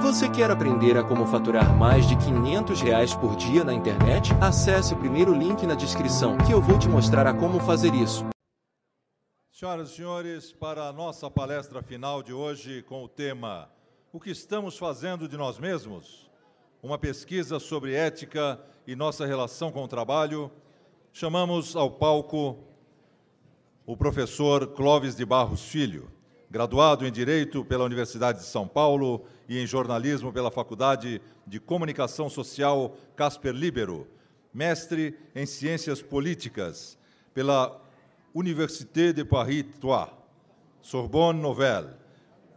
Você quer aprender a como faturar mais de 500 reais por dia na internet? Acesse o primeiro link na descrição que eu vou te mostrar a como fazer isso. Senhoras e senhores, para a nossa palestra final de hoje com o tema O que estamos fazendo de nós mesmos? Uma pesquisa sobre ética e nossa relação com o trabalho, chamamos ao palco o professor Clóvis de Barros Filho, graduado em Direito pela Universidade de São Paulo e em Jornalismo pela Faculdade de Comunicação Social Casper Libero, mestre em Ciências Políticas pela Université de Paris 3, Sorbonne Nouvelle,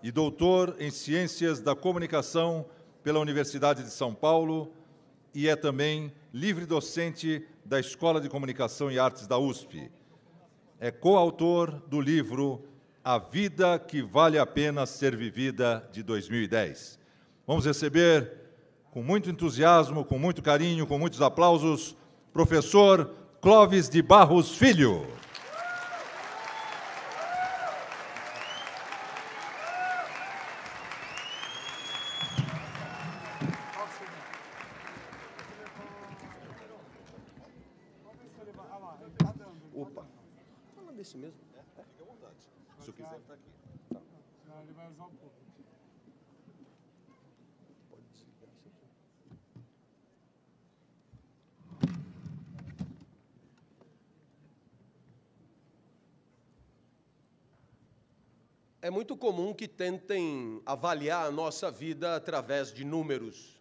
e doutor em Ciências da Comunicação pela Universidade de São Paulo e é também livre docente da Escola de Comunicação e Artes da USP. É coautor do livro A Vida que Vale a Pena Ser Vivida, de 2010. Vamos receber, com muito entusiasmo, com muito carinho, com muitos aplausos, professor Clóvis de Barros Filho. Opa. Fala desse mesmo. É, fique à vontade. Se eu quiser, está aqui. Senão ele vai usar um pouco. É muito comum que tentem avaliar a nossa vida através de números.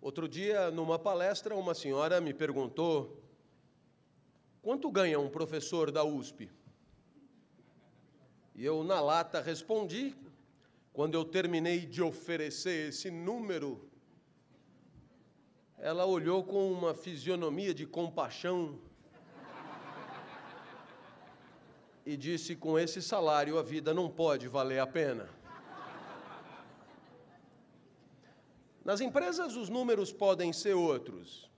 Outro dia, numa palestra, uma senhora me perguntou: quanto ganha um professor da USP? E eu, na lata, respondi. Quando eu terminei de oferecer esse número, ela olhou com uma fisionomia de compaixão e disse: com esse salário a vida não pode valer a pena. Nas empresas, os números podem ser outros: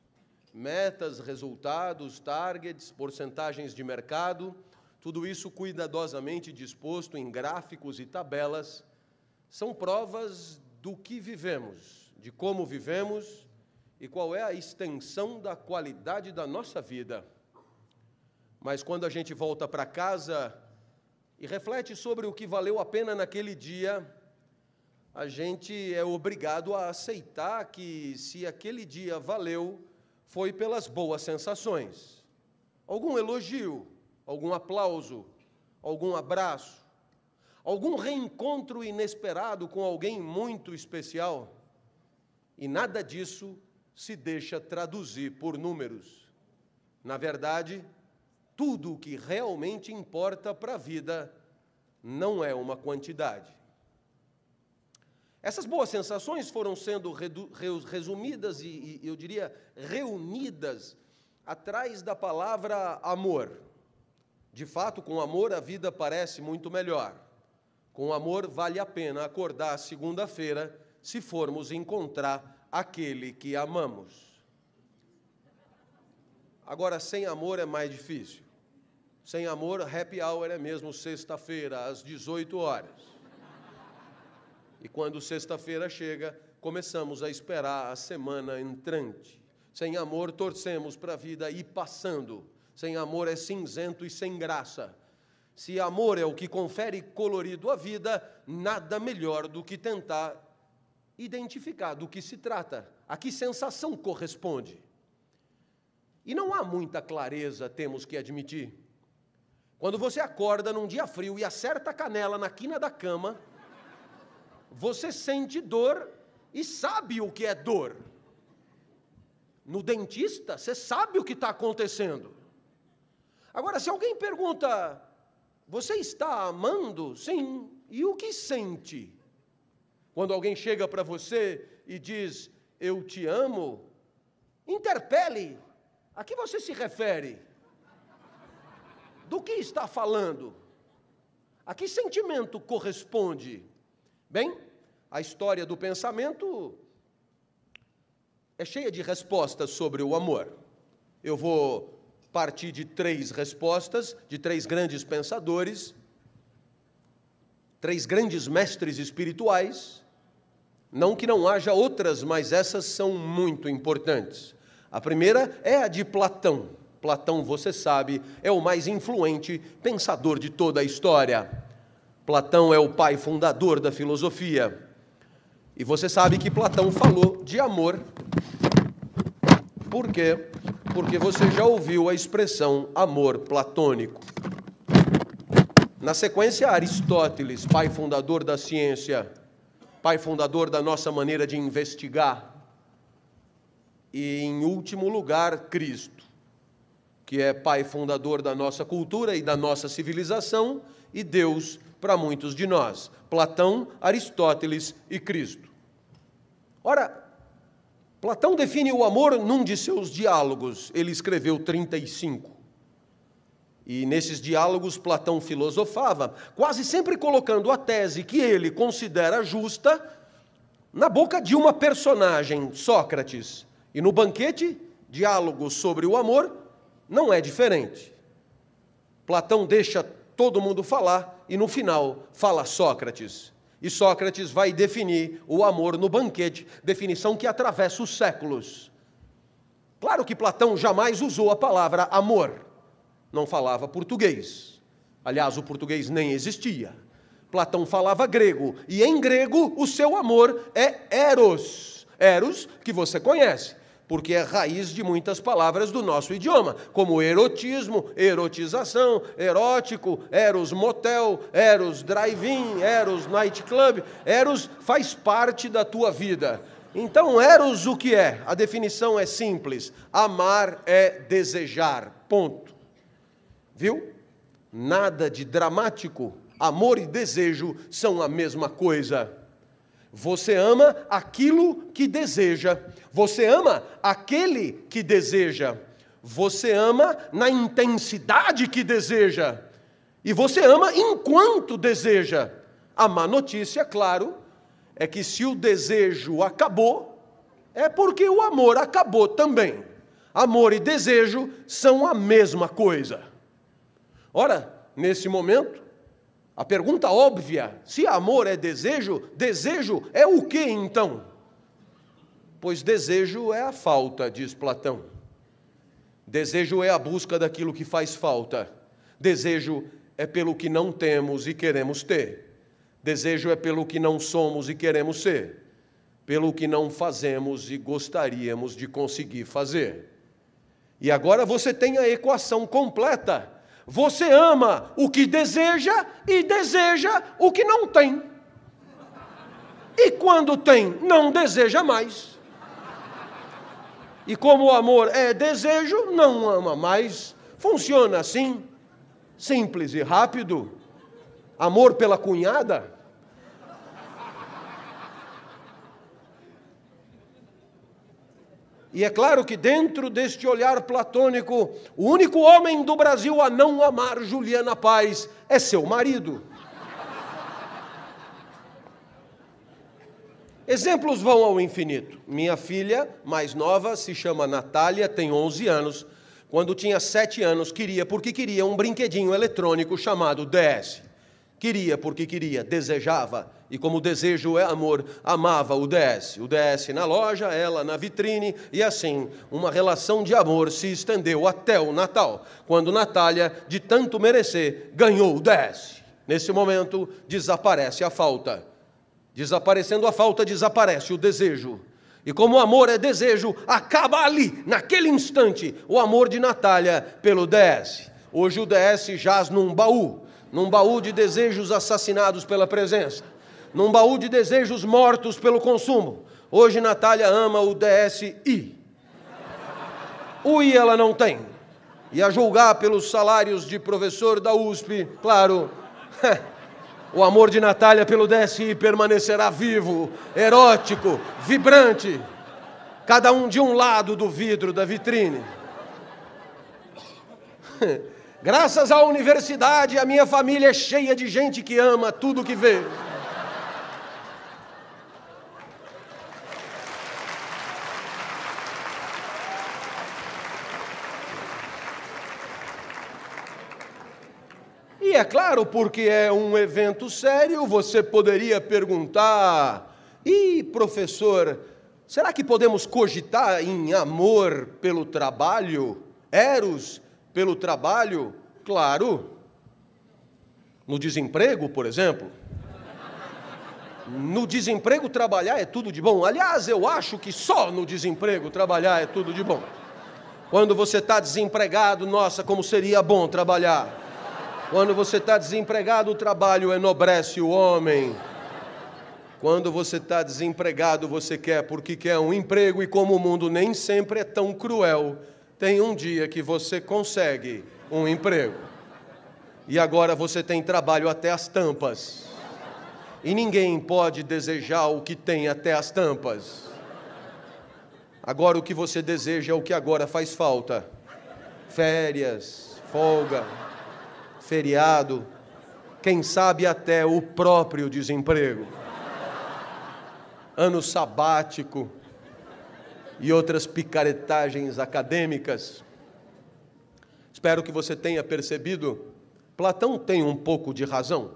metas, resultados, targets, porcentagens de mercado, tudo isso cuidadosamente disposto em gráficos e tabelas, são provas do que vivemos, de como vivemos e qual é a extensão da qualidade da nossa vida. Mas quando a gente volta para casa e reflete sobre o que valeu a pena naquele dia, a gente é obrigado a aceitar que se aquele dia valeu, foi pelas boas sensações. Algum elogio, algum aplauso, algum abraço, algum reencontro inesperado com alguém muito especial. E nada disso se deixa traduzir por números. Na verdade, tudo o que realmente importa para a vida não é uma quantidade. Essas boas sensações foram sendo resumidas e, eu diria, reunidas atrás da palavra amor. De fato, com amor a vida parece muito melhor. Com amor vale a pena acordar segunda-feira se formos encontrar aquele que amamos. Agora, sem amor é mais difícil. Sem amor, happy hour é mesmo sexta-feira, às 18 horas. E quando sexta-feira chega, começamos a esperar a semana entrante. Sem amor, torcemos para a vida ir passando. Sem amor é cinzento e sem graça. Se amor é o que confere colorido à vida, nada melhor do que tentar identificar do que se trata, a que sensação corresponde. E não há muita clareza, temos que admitir. Quando você acorda num dia frio e acerta a canela na quina da cama, você sente dor e sabe o que é dor. No dentista, você sabe o que está acontecendo. Agora, se alguém pergunta, você está amando? Sim. E o que sente? Quando alguém chega para você e diz, eu te amo, interpele. A que você se refere? Do que está falando? A que sentimento corresponde? Bem, a história do pensamento é cheia de respostas sobre o amor. Eu vou partir de três respostas, de três grandes pensadores, três grandes mestres espirituais, Não que não haja outras, mas essas são muito importantes. A primeira é a de Platão. Platão, você sabe, é o mais influente pensador de toda a história. Platão é o pai fundador da filosofia. E você sabe que Platão falou de amor. Por quê? Porque você já ouviu a expressão amor platônico. Na sequência, Aristóteles, pai fundador da ciência, pai fundador da nossa maneira de investigar. E, em último lugar, Cristo, que é pai fundador da nossa cultura e da nossa civilização, e Deus para muitos de nós. Platão, Aristóteles e Cristo. Ora, Platão define o amor num de seus diálogos, ele escreveu 35. E nesses diálogos, Platão filosofava, quase sempre colocando a tese que ele considera justa na boca de uma personagem, Sócrates. E no banquete, diálogo sobre o amor, não é diferente. Platão deixa todo mundo falar e no final fala Sócrates. E Sócrates vai definir o amor no banquete, definição que atravessa os séculos. Claro que Platão jamais usou a palavra amor não falava português. Aliás, o português nem existia. Platão falava grego, e em grego o seu amor é eros. Eros, que você conhece, porque é raiz de muitas palavras do nosso idioma, como erotismo, erotização, erótico, eros motel, eros drive-in, eros nightclub. Eros faz parte da tua vida. Então, eros o que é? A definição é simples: amar é desejar. Ponto. Viu? Nada de dramático. Amor e desejo são a mesma coisa. Você ama aquilo que deseja. Você ama aquele que deseja. Você ama na intensidade que deseja. E você ama enquanto deseja. A má notícia, claro, é que se o desejo acabou, é porque o amor acabou também. Amor e desejo são a mesma coisa. Ora, nesse momento, a pergunta óbvia: se amor é desejo, desejo é o que então? Pois desejo é a falta, diz Platão. Desejo é a busca daquilo que faz falta. Desejo é pelo que não temos e queremos ter. Desejo é pelo que não somos e queremos ser. Pelo que não fazemos e gostaríamos de conseguir fazer. E agora você tem a equação completa você ama o que deseja e deseja o que não tem. E quando tem, não deseja mais. E como o amor é desejo, não ama mais. Funciona assim, simples e rápido. Amor pela cunhada, E é claro que dentro deste olhar platônico, o único homem do Brasil a não amar Juliana Paz é seu marido. Exemplos vão ao infinito. Minha filha mais nova se chama Natália, tem 11 anos. Quando tinha 7 anos, queria, porque queria, um brinquedinho eletrônico chamado DS. Queria porque queria, desejava, e como desejo é amor, amava o DS. O DS na loja, ela na vitrine, e assim, uma relação de amor se estendeu até o Natal, quando Natália, de tanto merecer, ganhou o DS. Nesse momento, desaparece a falta. Desaparecendo a falta, desaparece o desejo. E como o amor é desejo, acaba ali, naquele instante, o amor de Natália pelo DS. Hoje o DS jaz num baú, num baú de desejos assassinados pela presença, num baú de desejos mortos pelo consumo. Hoje Natália ama o DSI. O I ela não tem. E a julgar pelos salários de professor da USP, claro, o amor de Natália pelo DSI permanecerá vivo, erótico, vibrante, cada um de um lado do vidro da vitrine. Graças à universidade, a minha família é cheia de gente que ama tudo que vê. E é claro, porque é um evento sério, você poderia perguntar: e professor, será que podemos cogitar em amor pelo trabalho? Eros pelo trabalho? Claro. No desemprego, por exemplo? No desemprego, trabalhar é tudo de bom. Aliás, eu acho que só no desemprego trabalhar é tudo de bom. Quando você está desempregado, nossa, como seria bom trabalhar. Quando você está desempregado, o trabalho enobrece o homem. Quando você está desempregado, você quer porque quer um emprego, e como o mundo nem sempre é tão cruel, tem um dia que você consegue um emprego. E agora você tem trabalho até as tampas. E ninguém pode desejar o que tem até as tampas. Agora o que você deseja é o que agora faz falta: férias, folga, feriado, quem sabe até o próprio desemprego, ano sabático e outras picaretagens acadêmicas. Espero que você tenha percebido, Platão tem um pouco de razão.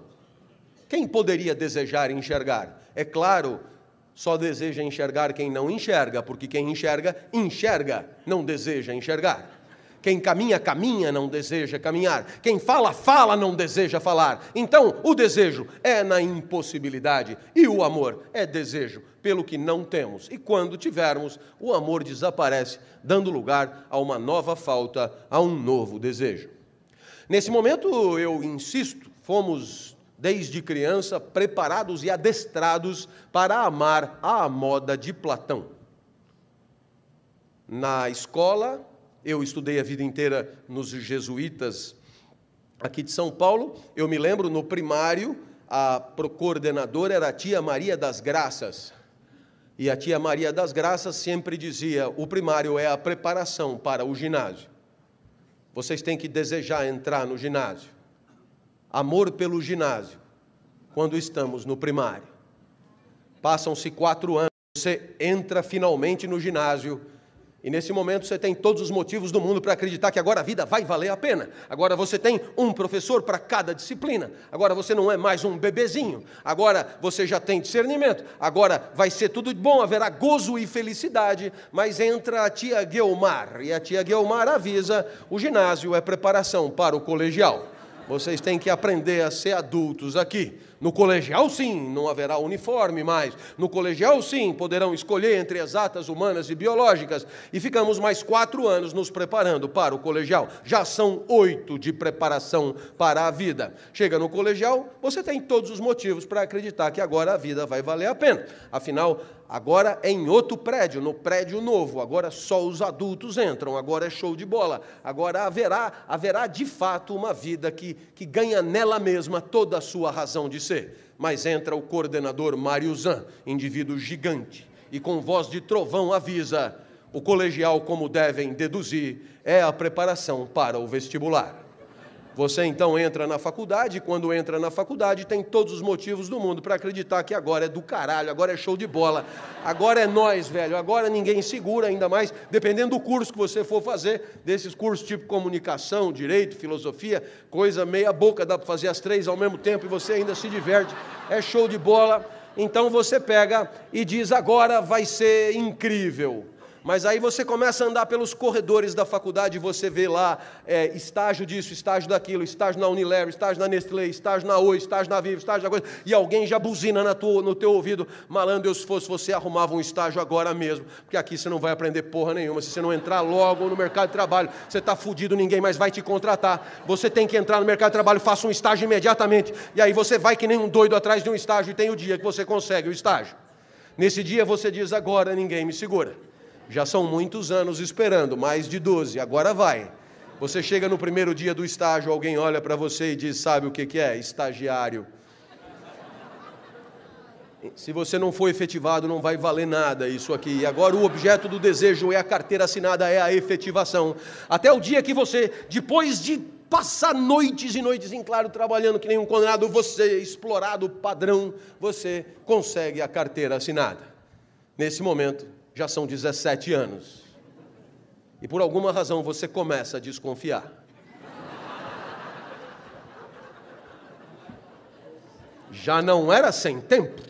Quem poderia desejar enxergar? É claro, só deseja enxergar quem não enxerga, porque quem enxerga, enxerga, não deseja enxergar. Quem caminha, caminha, não deseja caminhar. Quem fala, fala, não deseja falar. Então, o desejo é na impossibilidade e o amor é desejo pelo que não temos. E quando tivermos, o amor desaparece, dando lugar a uma nova falta, a um novo desejo. Nesse momento, eu insisto, fomos desde criança, preparados e adestrados para amar à moda de Platão. Na escola, eu estudei a vida inteira nos jesuítas aqui de São Paulo. Eu me lembro no primário, a coordenadora era a tia Maria das Graças. E a tia Maria das Graças sempre dizia: o primário é a preparação para o ginásio. Vocês têm que desejar entrar no ginásio amor pelo ginásio, quando estamos no primário. Passam-se quatro anos, você entra finalmente no ginásio e nesse momento você tem todos os motivos do mundo para acreditar que agora a vida vai valer a pena. Agora você tem um professor para cada disciplina. Agora você não é mais um bebezinho. Agora você já tem discernimento. Agora vai ser tudo bom, haverá gozo e felicidade. Mas entra a tia Guilmar e a tia Guilmar avisa: o ginásio é preparação para o colegial. Vocês têm que aprender a ser adultos aqui. No colegial, sim, não haverá uniforme mais. No colegial, sim, poderão escolher entre exatas, humanas e biológicas. E ficamos mais quatro anos nos preparando para o colegial. Já são oito de preparação para a vida. Chega no colegial, você tem todos os motivos para acreditar que agora a vida vai valer a pena. Afinal, Agora é em outro prédio, no prédio novo. Agora só os adultos entram. Agora é show de bola. Agora haverá, haverá de fato uma vida que, que ganha nela mesma toda a sua razão de ser. Mas entra o coordenador Mário Zan, indivíduo gigante, e com voz de trovão avisa: o colegial, como devem deduzir, é a preparação para o vestibular. Você então entra na faculdade, e quando entra na faculdade, tem todos os motivos do mundo para acreditar que agora é do caralho, agora é show de bola, agora é nós, velho, agora ninguém segura, ainda mais dependendo do curso que você for fazer, desses cursos tipo comunicação, direito, filosofia, coisa meia boca, dá para fazer as três ao mesmo tempo e você ainda se diverte, é show de bola. Então você pega e diz: agora vai ser incrível. Mas aí você começa a andar pelos corredores da faculdade e você vê lá é, estágio disso, estágio daquilo, estágio na Unilever, estágio na Nestlé, estágio na Oi, estágio na Vivo, estágio na coisa, e alguém já buzina na tua, no teu ouvido, malandro, eu se fosse você arrumava um estágio agora mesmo, porque aqui você não vai aprender porra nenhuma, se você não entrar logo no mercado de trabalho, você está fudido, ninguém mais vai te contratar, você tem que entrar no mercado de trabalho, faça um estágio imediatamente, e aí você vai que nem um doido atrás de um estágio e tem o dia que você consegue o estágio. Nesse dia você diz agora ninguém me segura. Já são muitos anos esperando, mais de 12, agora vai. Você chega no primeiro dia do estágio, alguém olha para você e diz: Sabe o que, que é? Estagiário. Se você não for efetivado, não vai valer nada isso aqui. E agora o objeto do desejo é a carteira assinada, é a efetivação. Até o dia que você, depois de passar noites e noites em claro trabalhando que nem um condenado, você, explorado padrão, você consegue a carteira assinada. Nesse momento, já são 17 anos. E por alguma razão você começa a desconfiar. Já não era sem tempo.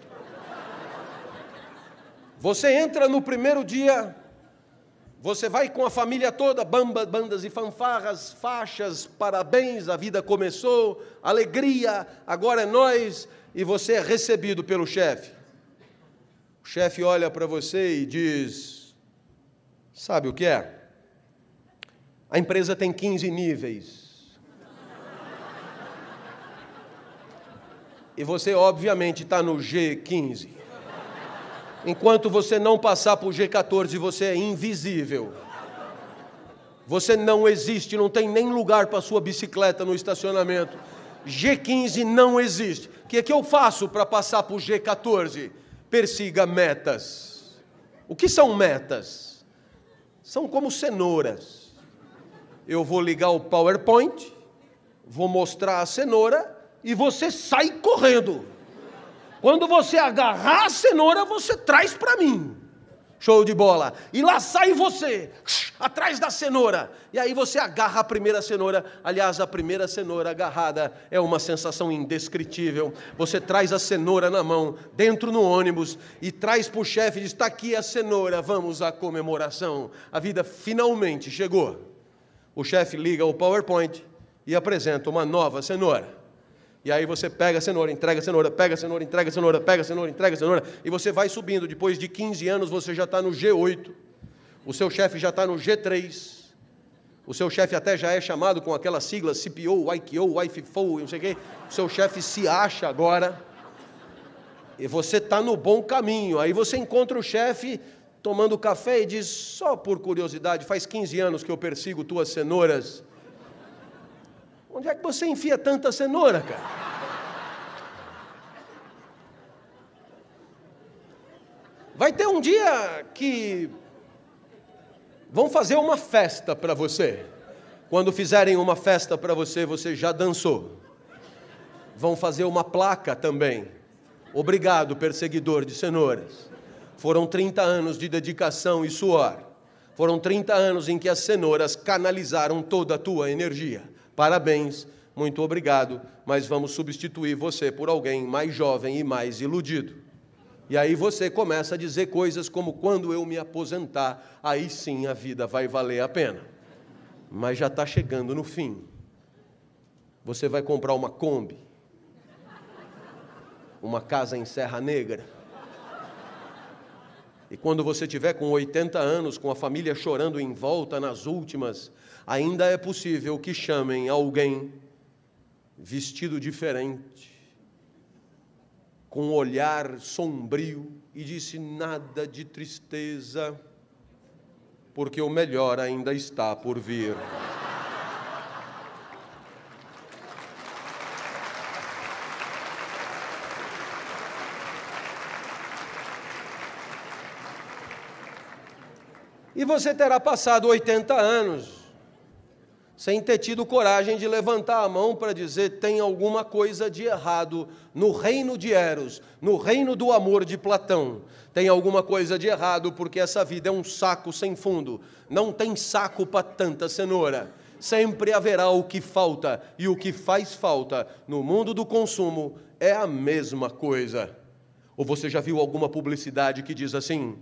Você entra no primeiro dia, você vai com a família toda, bamba, bandas e fanfarras, faixas, parabéns, a vida começou, alegria, agora é nós, e você é recebido pelo chefe. O chefe olha para você e diz: Sabe o que é? A empresa tem 15 níveis. E você, obviamente, está no G15. Enquanto você não passar para o G14, você é invisível. Você não existe, não tem nem lugar para sua bicicleta no estacionamento. G15 não existe. O que é que eu faço para passar para o G14? Persiga metas. O que são metas? São como cenouras. Eu vou ligar o PowerPoint, vou mostrar a cenoura e você sai correndo. Quando você agarrar a cenoura, você traz para mim. Show de bola. E lá sai você, atrás da cenoura. E aí você agarra a primeira cenoura. Aliás, a primeira cenoura agarrada é uma sensação indescritível. Você traz a cenoura na mão, dentro no ônibus, e traz para o chefe e diz: está aqui a cenoura, vamos à comemoração. A vida finalmente chegou. O chefe liga o PowerPoint e apresenta uma nova cenoura. E aí você pega a cenoura, entrega a cenoura, pega a cenoura, entrega a cenoura, pega a cenoura, entrega a cenoura, e você vai subindo. Depois de 15 anos você já está no G8, o seu chefe já está no G3, o seu chefe até já é chamado com aquela sigla CPO, IKO, IFFO, não sei o quê. O seu chefe se acha agora, e você está no bom caminho. Aí você encontra o chefe tomando café e diz: só por curiosidade, faz 15 anos que eu persigo tuas cenouras Onde é que você enfia tanta cenoura, cara? Vai ter um dia que vão fazer uma festa para você. Quando fizerem uma festa para você, você já dançou. Vão fazer uma placa também. Obrigado, perseguidor de cenouras. Foram 30 anos de dedicação e suor. Foram 30 anos em que as cenouras canalizaram toda a tua energia. Parabéns, muito obrigado, mas vamos substituir você por alguém mais jovem e mais iludido. E aí você começa a dizer coisas como: quando eu me aposentar, aí sim a vida vai valer a pena. Mas já está chegando no fim. Você vai comprar uma Kombi, uma casa em Serra Negra. E quando você tiver com 80 anos, com a família chorando em volta nas últimas, ainda é possível que chamem alguém vestido diferente, com um olhar sombrio, e disse: nada de tristeza, porque o melhor ainda está por vir. E você terá passado 80 anos sem ter tido coragem de levantar a mão para dizer tem alguma coisa de errado no reino de Eros, no reino do amor de Platão. Tem alguma coisa de errado porque essa vida é um saco sem fundo. Não tem saco para tanta cenoura. Sempre haverá o que falta e o que faz falta no mundo do consumo é a mesma coisa. Ou você já viu alguma publicidade que diz assim: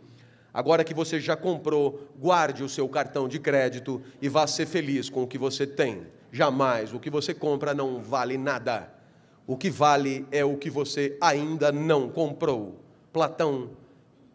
Agora que você já comprou, guarde o seu cartão de crédito e vá ser feliz com o que você tem. Jamais o que você compra não vale nada. O que vale é o que você ainda não comprou. Platão,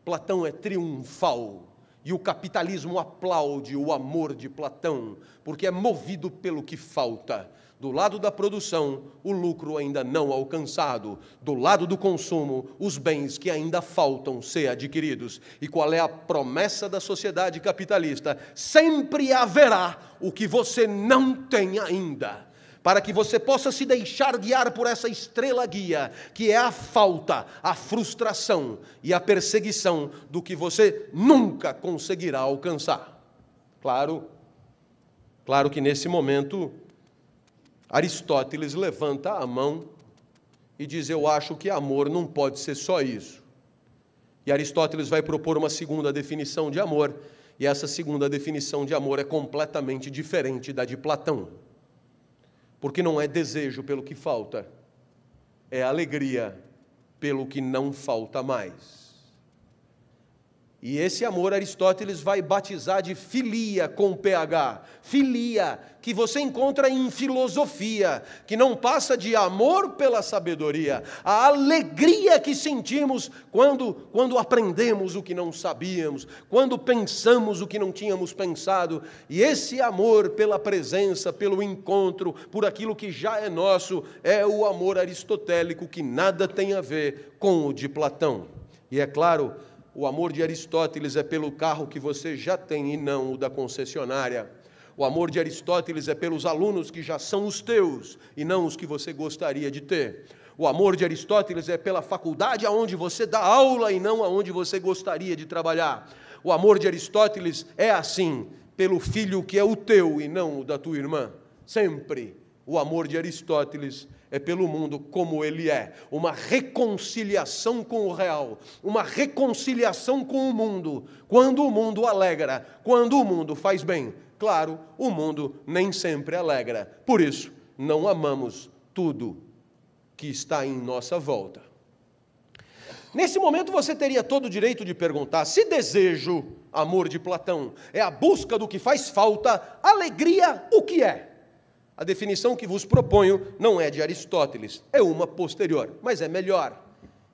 Platão é triunfal. E o capitalismo aplaude o amor de Platão, porque é movido pelo que falta. Do lado da produção, o lucro ainda não alcançado. Do lado do consumo, os bens que ainda faltam ser adquiridos. E qual é a promessa da sociedade capitalista? Sempre haverá o que você não tem ainda. Para que você possa se deixar guiar por essa estrela guia, que é a falta, a frustração e a perseguição do que você nunca conseguirá alcançar. Claro, claro que nesse momento Aristóteles levanta a mão e diz: Eu acho que amor não pode ser só isso. E Aristóteles vai propor uma segunda definição de amor, e essa segunda definição de amor é completamente diferente da de Platão. Porque não é desejo pelo que falta, é alegria pelo que não falta mais. E esse amor Aristóteles vai batizar de filia com PH. Filia, que você encontra em filosofia, que não passa de amor pela sabedoria, a alegria que sentimos quando, quando aprendemos o que não sabíamos, quando pensamos o que não tínhamos pensado. E esse amor pela presença, pelo encontro, por aquilo que já é nosso, é o amor aristotélico que nada tem a ver com o de Platão. E é claro, o amor de Aristóteles é pelo carro que você já tem e não o da concessionária. O amor de Aristóteles é pelos alunos que já são os teus e não os que você gostaria de ter. O amor de Aristóteles é pela faculdade aonde você dá aula e não aonde você gostaria de trabalhar. O amor de Aristóteles é assim, pelo filho que é o teu e não o da tua irmã. Sempre o amor de Aristóteles é pelo mundo como ele é, uma reconciliação com o real, uma reconciliação com o mundo. Quando o mundo alegra, quando o mundo faz bem. Claro, o mundo nem sempre alegra. Por isso, não amamos tudo que está em nossa volta. Nesse momento você teria todo o direito de perguntar: se desejo, amor de Platão, é a busca do que faz falta, alegria, o que é? A definição que vos proponho não é de Aristóteles, é uma posterior, mas é melhor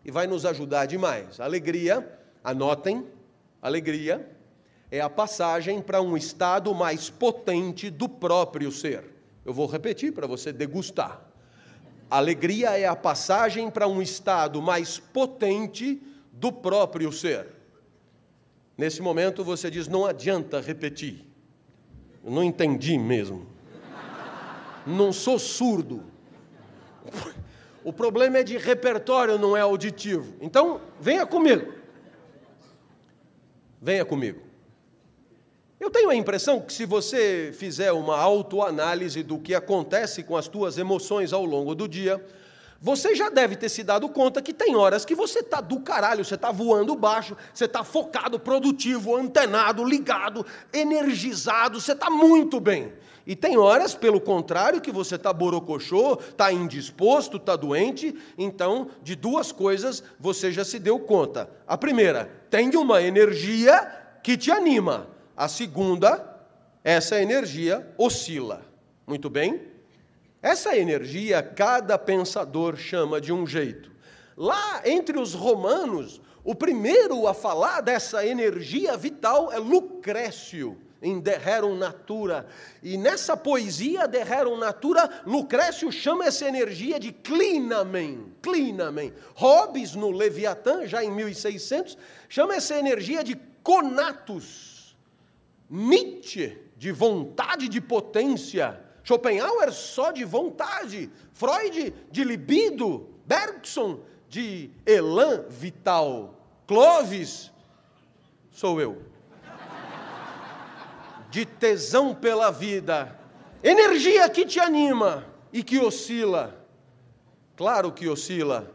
e vai nos ajudar demais. Alegria, anotem, alegria é a passagem para um estado mais potente do próprio ser. Eu vou repetir para você degustar. Alegria é a passagem para um estado mais potente do próprio ser. Nesse momento você diz: não adianta repetir. Eu não entendi mesmo não sou surdo. O problema é de repertório, não é auditivo. Então, venha comigo. Venha comigo. Eu tenho a impressão que se você fizer uma autoanálise do que acontece com as tuas emoções ao longo do dia, você já deve ter se dado conta que tem horas que você está do caralho, você está voando baixo, você está focado, produtivo, antenado, ligado, energizado, você está muito bem. E tem horas, pelo contrário, que você está borocochô, está indisposto, está doente. Então, de duas coisas você já se deu conta. A primeira, tem uma energia que te anima. A segunda, essa energia oscila. Muito bem? Essa energia, cada pensador chama de um jeito. Lá entre os romanos, o primeiro a falar dessa energia vital é Lucrécio em De Rerum Natura. E nessa poesia De Rerum Natura, Lucrécio chama essa energia de clinamen, clinamen. Hobbes, no Leviatã, já em 1600, chama essa energia de conatus. Nietzsche, de vontade de potência. Schopenhauer, só de vontade. Freud, de libido. Bergson, de elan vital. Clovis, sou eu de tesão pela vida, energia que te anima e que oscila. Claro que oscila.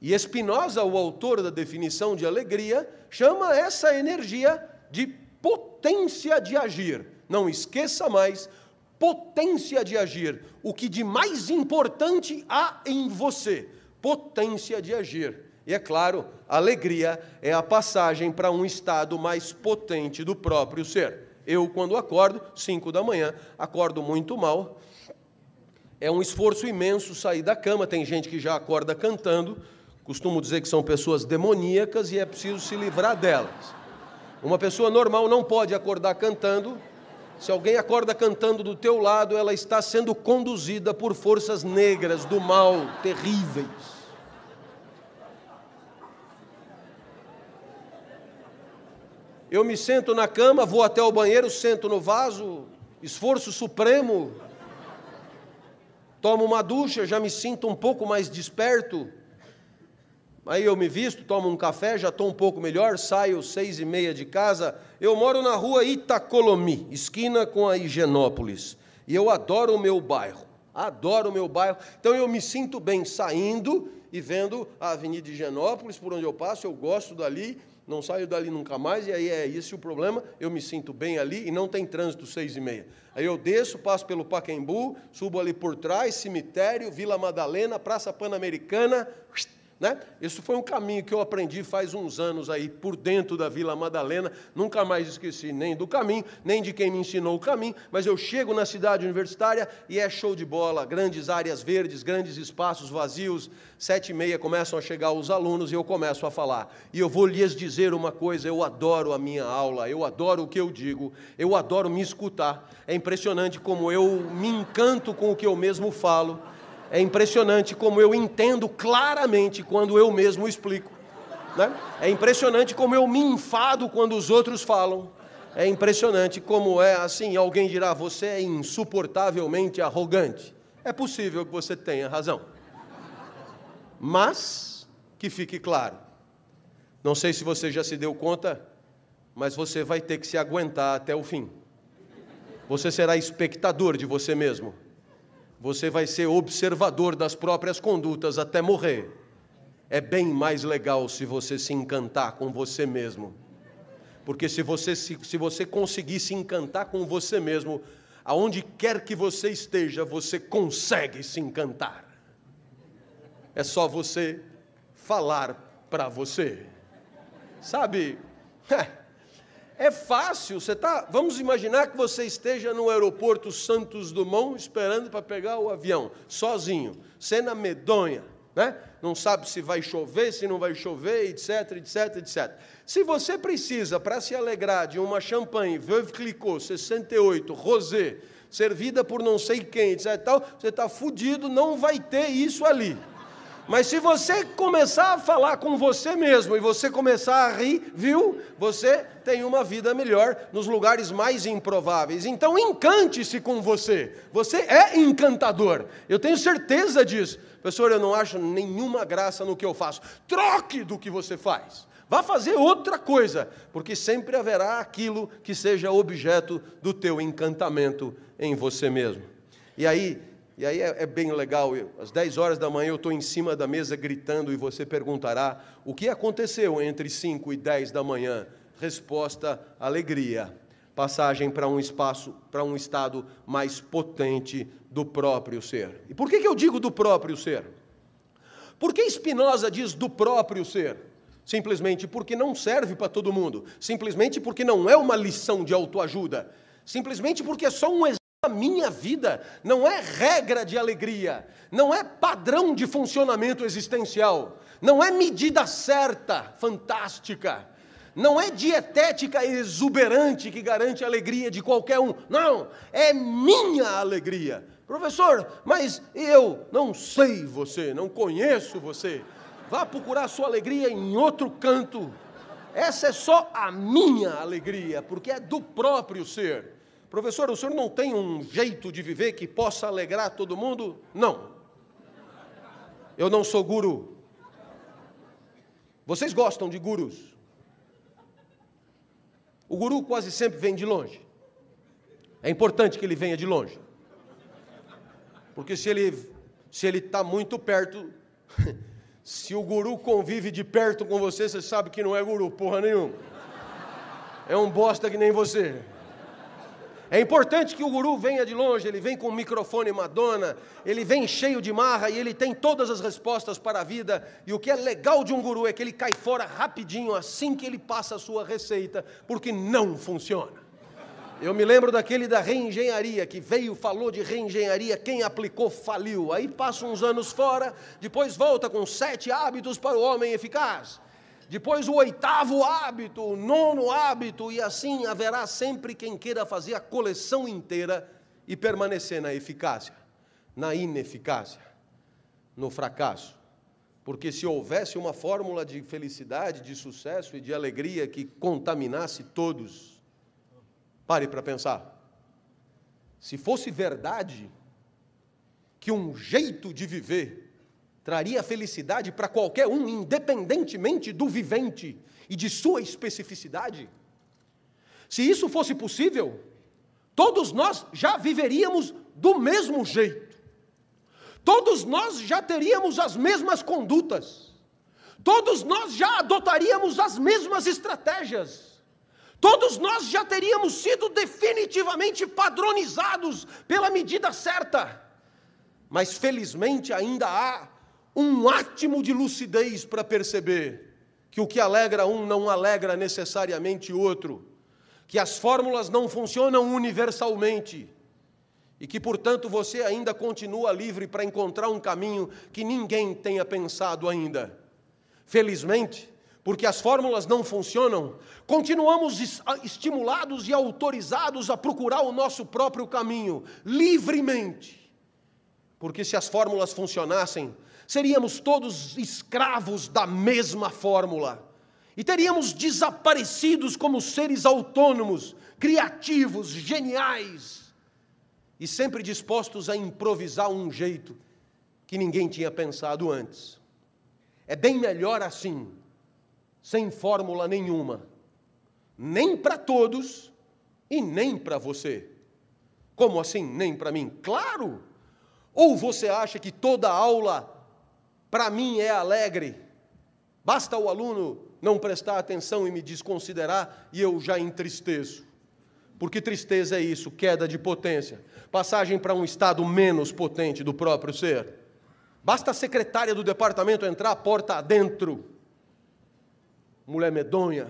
E Spinoza, o autor da definição de alegria, chama essa energia de potência de agir. Não esqueça mais, potência de agir. O que de mais importante há em você? Potência de agir. E é claro, alegria é a passagem para um estado mais potente do próprio ser. Eu, quando acordo, 5 da manhã, acordo muito mal. É um esforço imenso sair da cama. Tem gente que já acorda cantando. Costumo dizer que são pessoas demoníacas e é preciso se livrar delas. Uma pessoa normal não pode acordar cantando. Se alguém acorda cantando do teu lado, ela está sendo conduzida por forças negras do mal terríveis. Eu me sento na cama, vou até o banheiro, sento no vaso, esforço supremo, tomo uma ducha, já me sinto um pouco mais desperto. Aí eu me visto, tomo um café, já estou um pouco melhor, saio seis e meia de casa. Eu moro na rua Itacolomi, esquina com a Higienópolis. E eu adoro o meu bairro, adoro o meu bairro. Então eu me sinto bem saindo e vendo a Avenida Higienópolis, por onde eu passo, eu gosto dali não saio dali nunca mais, e aí é esse o problema, eu me sinto bem ali e não tem trânsito seis e meia. Aí eu desço, passo pelo Paquembu, subo ali por trás, cemitério, Vila Madalena, Praça Pan-Americana, Né? Isso foi um caminho que eu aprendi faz uns anos aí, por dentro da Vila Madalena. Nunca mais esqueci nem do caminho, nem de quem me ensinou o caminho. Mas eu chego na cidade universitária e é show de bola. Grandes áreas verdes, grandes espaços vazios. Sete e meia começam a chegar os alunos e eu começo a falar. E eu vou lhes dizer uma coisa: eu adoro a minha aula, eu adoro o que eu digo, eu adoro me escutar. É impressionante como eu me encanto com o que eu mesmo falo. É impressionante como eu entendo claramente quando eu mesmo explico. Né? É impressionante como eu me enfado quando os outros falam. É impressionante como é assim, alguém dirá, você é insuportavelmente arrogante. É possível que você tenha razão. Mas, que fique claro, não sei se você já se deu conta, mas você vai ter que se aguentar até o fim. Você será espectador de você mesmo você vai ser observador das próprias condutas até morrer. É bem mais legal se você se encantar com você mesmo. Porque se você, se, se você conseguir se encantar com você mesmo, aonde quer que você esteja, você consegue se encantar. É só você falar para você. Sabe? É fácil, você tá, vamos imaginar que você esteja no aeroporto Santos Dumont esperando para pegar o avião, sozinho, cena medonha, né? Não sabe se vai chover, se não vai chover, etc, etc, etc. Se você precisa para se alegrar de uma champanhe Veuve Clicquot 68 rosé, servida por não sei quem, etc, tal, você está fudido, não vai ter isso ali. Mas se você começar a falar com você mesmo e você começar a rir, viu? Você tem uma vida melhor nos lugares mais improváveis. Então encante-se com você. Você é encantador. Eu tenho certeza disso. Professor, eu não acho nenhuma graça no que eu faço. Troque do que você faz. Vá fazer outra coisa, porque sempre haverá aquilo que seja objeto do teu encantamento em você mesmo. E aí, e aí é, é bem legal, eu, às 10 horas da manhã eu estou em cima da mesa gritando e você perguntará o que aconteceu entre 5 e 10 da manhã. Resposta: alegria. Passagem para um espaço, para um estado mais potente do próprio ser. E por que, que eu digo do próprio ser? Por que Spinoza diz do próprio ser? Simplesmente porque não serve para todo mundo. Simplesmente porque não é uma lição de autoajuda. Simplesmente porque é só um exemplo a minha vida não é regra de alegria, não é padrão de funcionamento existencial, não é medida certa, fantástica, não é dietética exuberante que garante a alegria de qualquer um. Não, é minha alegria. Professor, mas eu não sei você, não conheço você. Vá procurar sua alegria em outro canto. Essa é só a minha alegria, porque é do próprio ser. Professor, o senhor não tem um jeito de viver que possa alegrar todo mundo? Não. Eu não sou guru. Vocês gostam de gurus? O guru quase sempre vem de longe. É importante que ele venha de longe. Porque se ele se ele está muito perto, se o guru convive de perto com você, você sabe que não é guru, porra nenhuma. É um bosta que nem você. É importante que o guru venha de longe, ele vem com o microfone Madonna, ele vem cheio de marra e ele tem todas as respostas para a vida. E o que é legal de um guru é que ele cai fora rapidinho assim que ele passa a sua receita, porque não funciona. Eu me lembro daquele da reengenharia, que veio, falou de reengenharia, quem aplicou faliu. Aí passa uns anos fora, depois volta com sete hábitos para o homem eficaz depois o oitavo hábito, o nono hábito, e assim haverá sempre quem queira fazer a coleção inteira e permanecer na eficácia, na ineficácia, no fracasso. Porque se houvesse uma fórmula de felicidade, de sucesso e de alegria que contaminasse todos, pare para pensar. Se fosse verdade que um jeito de viver traria felicidade para qualquer um, independentemente do vivente e de sua especificidade? Se isso fosse possível, todos nós já viveríamos do mesmo jeito, todos nós já teríamos as mesmas condutas, todos nós já adotaríamos as mesmas estratégias. Todos nós já teríamos sido definitivamente padronizados pela medida certa. Mas felizmente ainda há um átimo de lucidez para perceber que o que alegra um não alegra necessariamente outro, que as fórmulas não funcionam universalmente e que, portanto, você ainda continua livre para encontrar um caminho que ninguém tenha pensado ainda. Felizmente, porque as fórmulas não funcionam, continuamos estimulados e autorizados a procurar o nosso próprio caminho, livremente. Porque se as fórmulas funcionassem, seríamos todos escravos da mesma fórmula e teríamos desaparecidos como seres autônomos, criativos, geniais e sempre dispostos a improvisar um jeito que ninguém tinha pensado antes. É bem melhor assim sem fórmula nenhuma, nem para todos e nem para você. Como assim, nem para mim? Claro! Ou você acha que toda aula para mim é alegre? Basta o aluno não prestar atenção e me desconsiderar e eu já entristeço. Porque tristeza é isso, queda de potência, passagem para um estado menos potente do próprio ser. Basta a secretária do departamento entrar a porta adentro mulher medonha.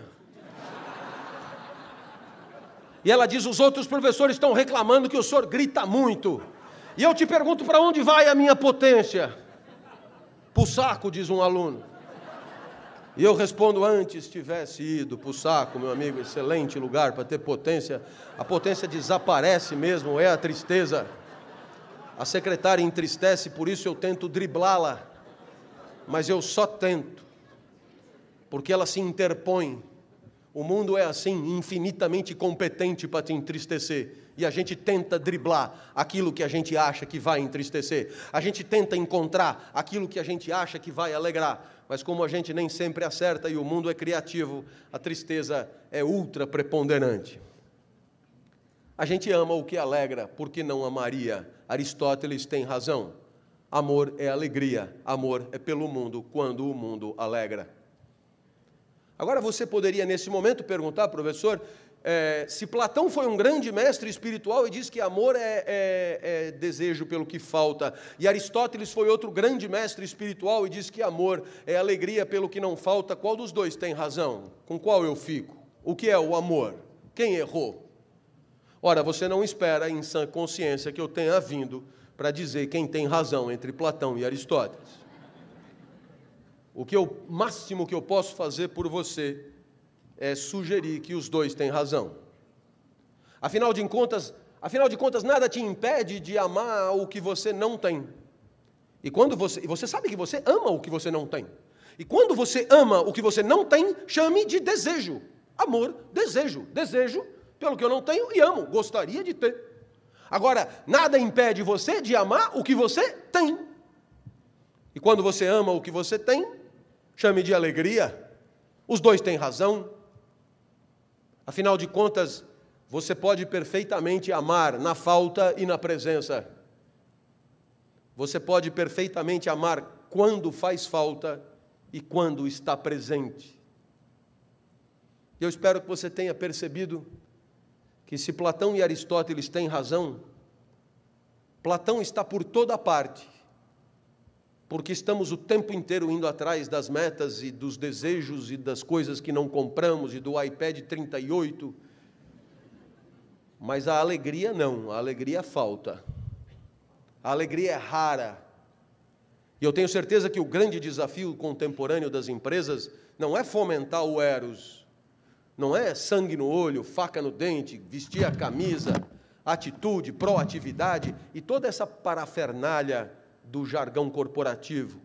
E ela diz: os outros professores estão reclamando que o senhor grita muito. E eu te pergunto: para onde vai a minha potência? Para o saco, diz um aluno. E eu respondo: antes tivesse ido para o saco, meu amigo, excelente lugar para ter potência. A potência desaparece mesmo, é a tristeza. A secretária entristece, por isso eu tento driblá-la. Mas eu só tento porque ela se interpõe. O mundo é assim, infinitamente competente para te entristecer. E a gente tenta driblar aquilo que a gente acha que vai entristecer. A gente tenta encontrar aquilo que a gente acha que vai alegrar. Mas como a gente nem sempre acerta e o mundo é criativo, a tristeza é ultra preponderante. A gente ama o que alegra, porque não amaria? Aristóteles tem razão. Amor é alegria, amor é pelo mundo quando o mundo alegra. Agora você poderia, nesse momento, perguntar, professor, é, se Platão foi um grande mestre espiritual e diz que amor é, é, é, desejo pelo que falta, e Aristóteles foi outro grande mestre espiritual e diz que amor é alegria pelo que não falta, qual dos dois tem razão? Com qual eu fico? O que é o amor? Quem errou? Ora, você não espera em sã consciência que eu tenha vindo para dizer quem tem razão entre Platão e Aristóteles. O que eu, máximo que eu posso fazer por você é sugerir que os dois têm razão. Afinal de contas, afinal de contas, nada te impede de amar o que você não tem. E quando você, você sabe que você ama o que você não tem. E quando você ama o que você não tem, chame de desejo. Amor, desejo, desejo pelo que eu não tenho e amo, gostaria de ter. Agora, nada impede você de amar o que você tem. E quando você ama o que você tem, chame de alegria. Os dois têm razão. Afinal de contas, você pode perfeitamente amar na falta e na presença. Você pode perfeitamente amar quando faz falta e quando está presente. Eu espero que você tenha percebido que se Platão e Aristóteles têm razão, Platão está por toda parte porque estamos o tempo inteiro indo atrás das metas e dos desejos e das coisas que não compramos e do iPad 38. Mas a alegria não, a alegria falta. A alegria é rara. E eu tenho certeza que o grande desafio contemporâneo das empresas não é fomentar o eros, não é sangue no olho, faca no dente, vestir a camisa, atitude, proatividade e toda essa parafernália do jargão corporativo.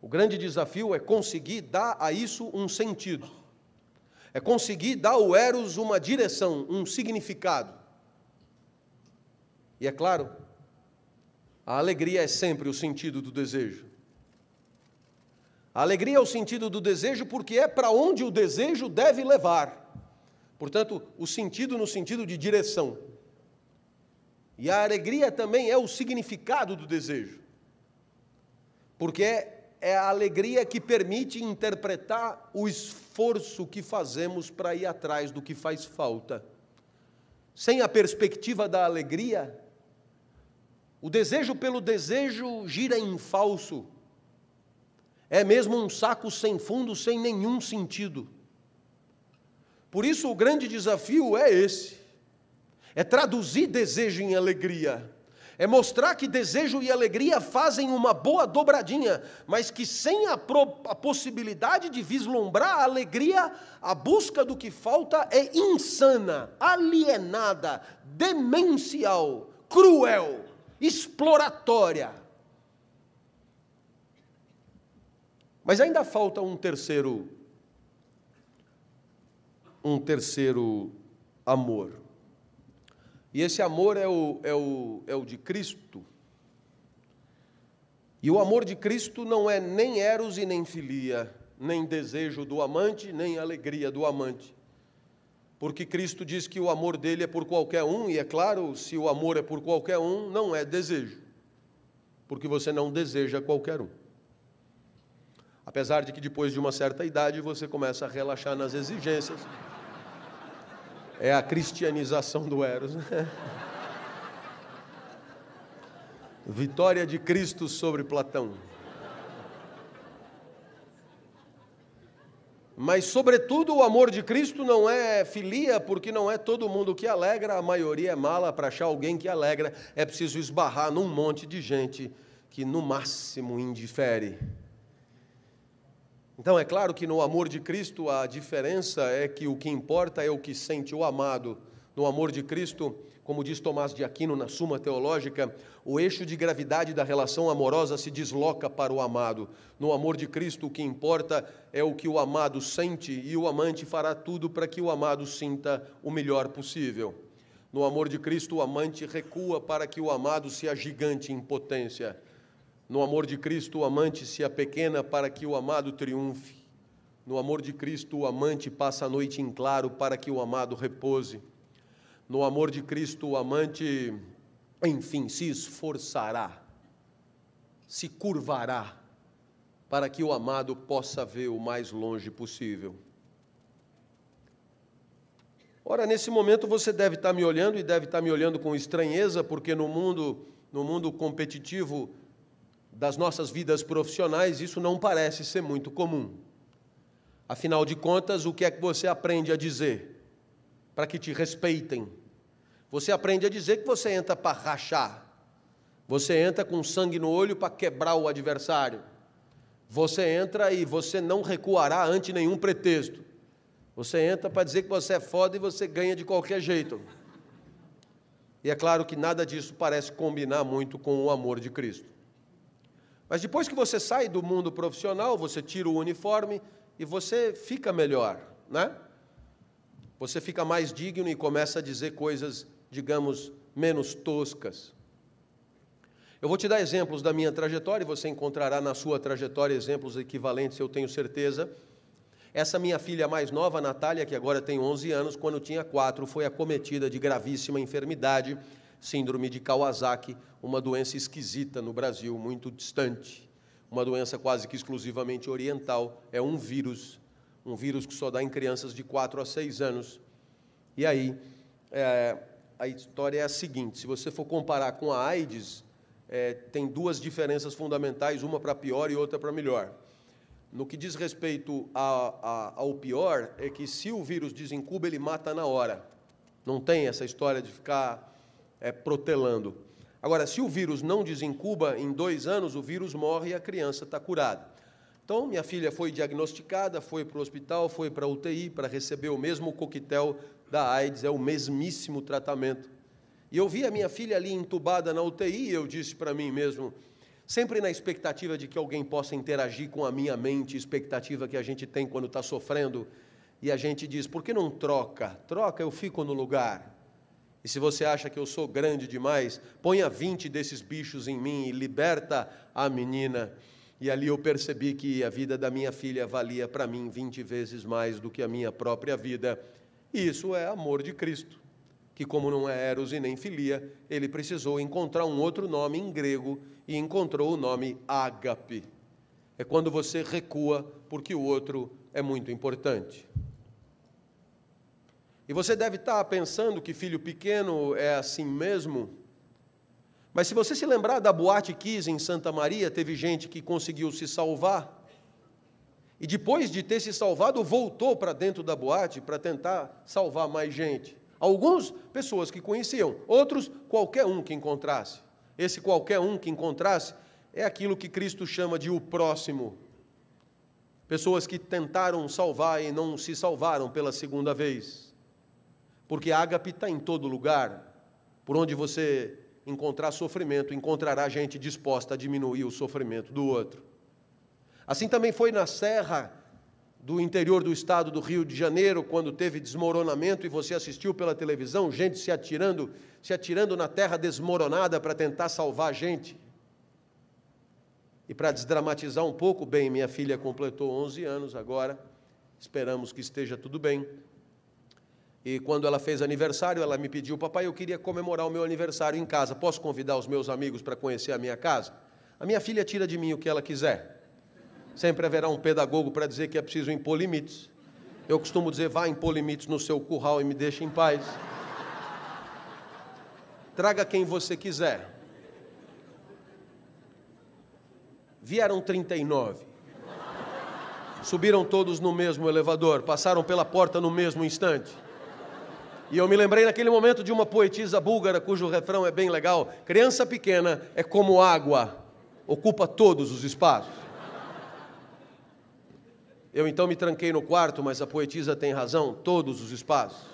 O grande desafio é conseguir dar a isso um sentido, é conseguir dar ao Eros uma direção, um significado. E é claro, a alegria é sempre o sentido do desejo. A alegria é o sentido do desejo porque é para onde o desejo deve levar. Portanto, o sentido no sentido de direção. E a alegria também é o significado do desejo. Porque é a alegria que permite interpretar o esforço que fazemos para ir atrás do que faz falta. Sem a perspectiva da alegria, o desejo pelo desejo gira em falso é mesmo um saco sem fundo, sem nenhum sentido. Por isso, o grande desafio é esse: é traduzir desejo em alegria. É mostrar que desejo e alegria fazem uma boa dobradinha, mas que sem a, pro, a, possibilidade de vislumbrar a alegria, a busca do que falta é insana, alienada, demencial, cruel, exploratória. Mas ainda falta um terceiro um terceiro amor. E esse amor é o, é o, é o de Cristo. E o amor de Cristo não é nem eros e nem filia, nem desejo do amante, nem alegria do amante. Porque Cristo diz que o amor dele é por qualquer um, e é claro, se o amor é por qualquer um, não é desejo. Porque você não deseja qualquer um. Apesar de que depois de uma certa idade você começa a relaxar nas exigências é a cristianização do Eros. Né? Vitória de Cristo sobre Platão. Mas, sobretudo, o amor de Cristo não é filia, porque não é todo mundo que alegra, a maioria é mala. Para achar alguém que alegra, é preciso esbarrar num monte de gente que, no máximo, indifere. Então, é claro que no amor de Cristo a diferença é que o que importa é o que sente o amado. No amor de Cristo, como diz Tomás de Aquino na Suma Teológica, o eixo de gravidade da relação amorosa se desloca para o amado. No amor de Cristo, o que importa é o que o amado sente e o amante fará tudo para que o amado sinta o melhor possível. No amor de Cristo, o amante recua para que o amado se agigante em potência. No amor de Cristo, o amante se apequena para que o amado triunfe. No amor de Cristo, o amante passa a noite em claro para que o amado repouse. No amor de Cristo, o amante, enfim, se esforçará, se curvará, para que o amado possa ver o mais longe possível. Ora, nesse momento você deve estar me olhando e deve estar me olhando com estranheza, porque no mundo, no mundo competitivo, das nossas vidas profissionais, isso não parece ser muito comum. Afinal de contas, o que é que você aprende a dizer para que te respeitem? Você aprende a dizer que você entra para rachar. Você entra com sangue no olho para quebrar o adversário. Você entra e você não recuará ante nenhum pretexto. Você entra para dizer que você é foda e você ganha de qualquer jeito. E é claro que nada disso parece combinar muito com o amor de Cristo. Mas depois que você sai do mundo profissional, você tira o uniforme e você fica melhor, né? Você fica mais digno e começa a dizer coisas, digamos, menos toscas. Eu vou te dar exemplos da minha trajetória e você encontrará na sua trajetória exemplos equivalentes, eu tenho certeza. Essa minha filha mais nova, Natália, que agora tem 11 anos, quando tinha 4, foi acometida de gravíssima enfermidade síndrome de Kawasaki, uma doença esquisita no Brasil, muito distante, uma doença quase que exclusivamente oriental, é um vírus, um vírus que só dá em crianças de 4 a 6 anos. E aí, é, a história é a seguinte: se você for comparar com a AIDS, é, tem duas diferenças fundamentais, uma para pior e outra para melhor. No que diz respeito a, a, ao pior, é que se o vírus desincuba, ele mata na hora. Não tem essa história de ficar é, protelando. Agora, se o vírus não desincuba, em dois anos o vírus morre e a criança está curada. Então, minha filha foi diagnosticada, foi para o hospital, foi para a UTI para receber o mesmo coquetel da AIDS, é o mesmíssimo tratamento. E eu vi a minha filha ali entubada na UTI e eu disse para mim mesmo, sempre na expectativa de que alguém possa interagir com a minha mente, expectativa que a gente tem quando está sofrendo, e a gente diz: por que não troca? Troca, eu fico no lugar. E se você acha que eu sou grande demais, ponha 20 desses bichos em mim e liberta a menina. E ali eu percebi que a vida da minha filha valia para mim 20 vezes mais do que a minha própria vida. E isso é amor de Cristo, que, como não é Eros e nem Filia, ele precisou encontrar um outro nome em grego e encontrou o nome ágape. É quando você recua porque o outro é muito importante. E você deve estar pensando que filho pequeno é assim mesmo. Mas se você se lembrar da Boate Kiss em Santa Maria, teve gente que conseguiu se salvar. e depois de ter se salvado, voltou para dentro da boate para tentar salvar mais gente. Alguns, pessoas que conheciam, outros, qualquer um que encontrasse. Esse qualquer um que encontrasse é aquilo que Cristo chama de o próximo. Pessoas que tentaram salvar e não se salvaram pela segunda vez. Porque a ágape está em todo lugar. Por onde você encontrar sofrimento, encontrará gente disposta a diminuir o sofrimento do outro. Assim também foi na serra do interior do estado do Rio de Janeiro, quando teve desmoronamento e você assistiu pela televisão, gente se atirando, se atirando na terra desmoronada para tentar salvar a gente. E para desdramatizar um pouco, bem, minha filha completou 11 anos agora, esperamos que esteja tudo bem. E quando ela fez aniversário, ela me pediu, papai, eu queria comemorar o meu aniversário em casa, posso convidar os meus amigos para conhecer a minha casa? A minha filha tira de mim o que ela quiser. Sempre haverá um pedagogo para dizer que é preciso impor limites. Eu costumo dizer, vá impor limites no seu curral e me deixe em paz. Traga quem você quiser. Vieram 39. Subiram todos no mesmo elevador, passaram pela porta no mesmo instante. E eu me lembrei naquele momento de uma poetisa búlgara cujo refrão é bem legal: Criança pequena é como água, ocupa todos os espaços. Eu então me tranquei no quarto, mas a poetisa tem razão, todos os espaços.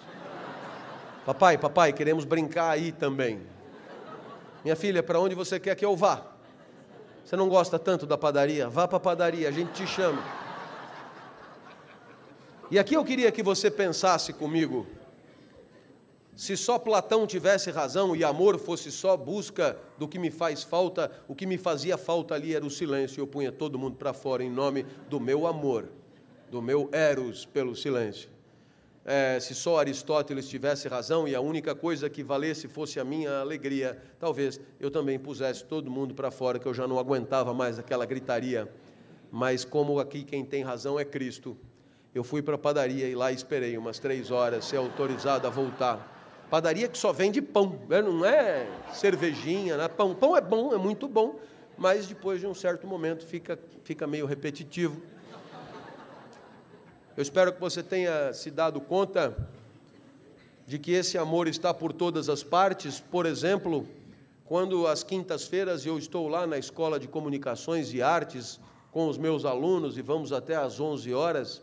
Papai, papai, queremos brincar aí também. Minha filha, para onde você quer que eu vá? Você não gosta tanto da padaria? Vá para a padaria, a gente te chama. E aqui eu queria que você pensasse comigo. Se só Platão tivesse razão e amor fosse só busca do que me faz falta, o que me fazia falta ali era o silêncio. Eu punha todo mundo para fora em nome do meu amor do meu eros pelo silêncio. É, se só Aristóteles tivesse razão e a única coisa que valesse fosse a minha alegria, talvez eu também pusesse todo mundo para fora, que eu já não aguentava mais aquela gritaria. Mas como aqui quem tem razão é Cristo, eu fui para a padaria e lá esperei umas três horas, ser autorizado a voltar. Padaria que só vende pão, né? não é cervejinha, né? pão. Pão é bom, é muito bom, mas depois de um certo momento fica, fica meio repetitivo. Eu espero que você tenha se dado conta de que esse amor está por todas as partes. Por exemplo, quando às quintas-feiras eu estou lá na Escola de Comunicações e Artes com os meus alunos e vamos até às 11 horas,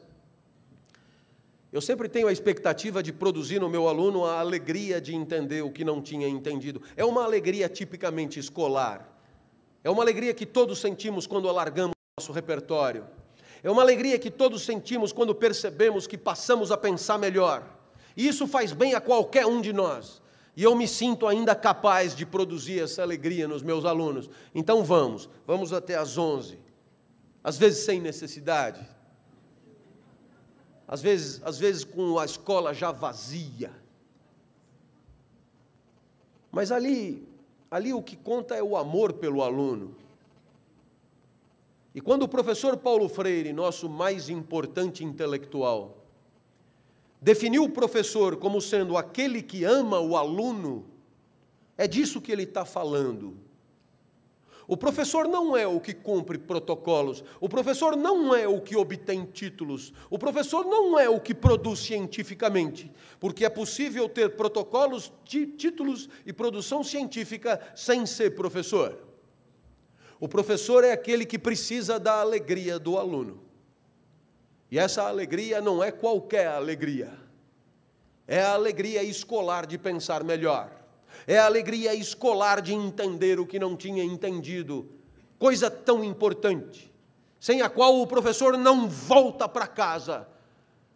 eu sempre tenho a expectativa de produzir no meu aluno a alegria de entender o que não tinha entendido. É uma alegria tipicamente escolar. É uma alegria que todos sentimos quando alargamos nosso repertório. É uma alegria que todos sentimos quando percebemos que passamos a pensar melhor. E isso faz bem a qualquer um de nós. E eu me sinto ainda capaz de produzir essa alegria nos meus alunos. Então vamos, vamos até às 11. Às vezes sem necessidade. Às vezes, às vezes com a escola já vazia. Mas ali, ali o que conta é o amor pelo aluno. E quando o professor Paulo Freire, nosso mais importante intelectual, definiu o professor como sendo aquele que ama o aluno, é disso que ele está falando. O professor não é o que cumpre protocolos, o professor não é o que obtém títulos, o professor não é o que produz cientificamente, porque é possível ter protocolos, títulos e produção científica sem ser professor. O professor é aquele que precisa da alegria do aluno. E essa alegria não é qualquer alegria. É a alegria escolar de pensar melhor. É a alegria escolar de entender o que não tinha entendido. Coisa tão importante, sem a qual o professor não volta para casa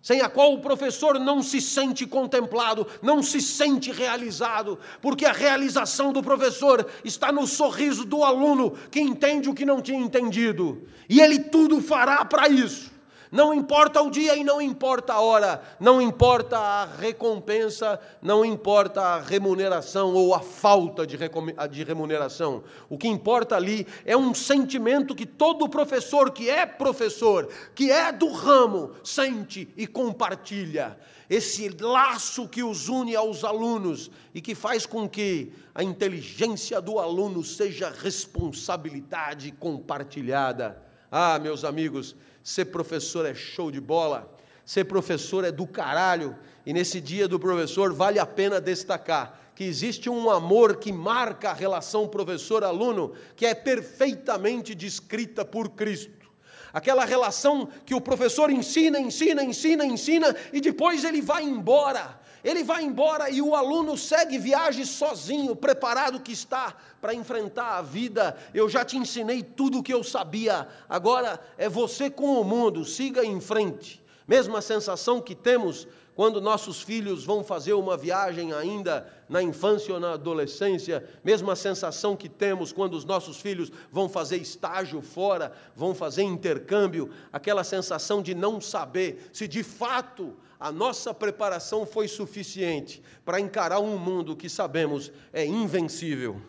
sem a qual o professor não se sente contemplado, não se sente realizado, porque a realização do professor está no sorriso do aluno que entende o que não tinha entendido, e ele tudo fará para isso. Não importa o dia e não importa a hora, não importa a recompensa, não importa a remuneração ou a falta de remuneração. O que importa ali é um sentimento que todo professor que é professor, que é do ramo, sente e compartilha. Esse laço que os une aos alunos e que faz com que a inteligência do aluno seja responsabilidade compartilhada. Ah, meus amigos, Ser professor é show de bola. Ser professor é do caralho. E nesse dia do professor vale a pena destacar que existe um amor que marca a relação professor-aluno, que é perfeitamente descrita por Cristo. Aquela relação que o professor ensina, ensina, ensina, ensina e depois ele vai embora. Ele vai embora e o aluno segue viagem sozinho, preparado que está para enfrentar a vida. Eu já te ensinei tudo o que eu sabia, agora é você com o mundo, siga em frente. Mesma sensação que temos quando nossos filhos vão fazer uma viagem ainda na infância ou na adolescência, mesma sensação que temos quando os nossos filhos vão fazer estágio fora, vão fazer intercâmbio, aquela sensação de não saber se de fato a nossa preparação foi suficiente para encarar um mundo que sabemos é invencível.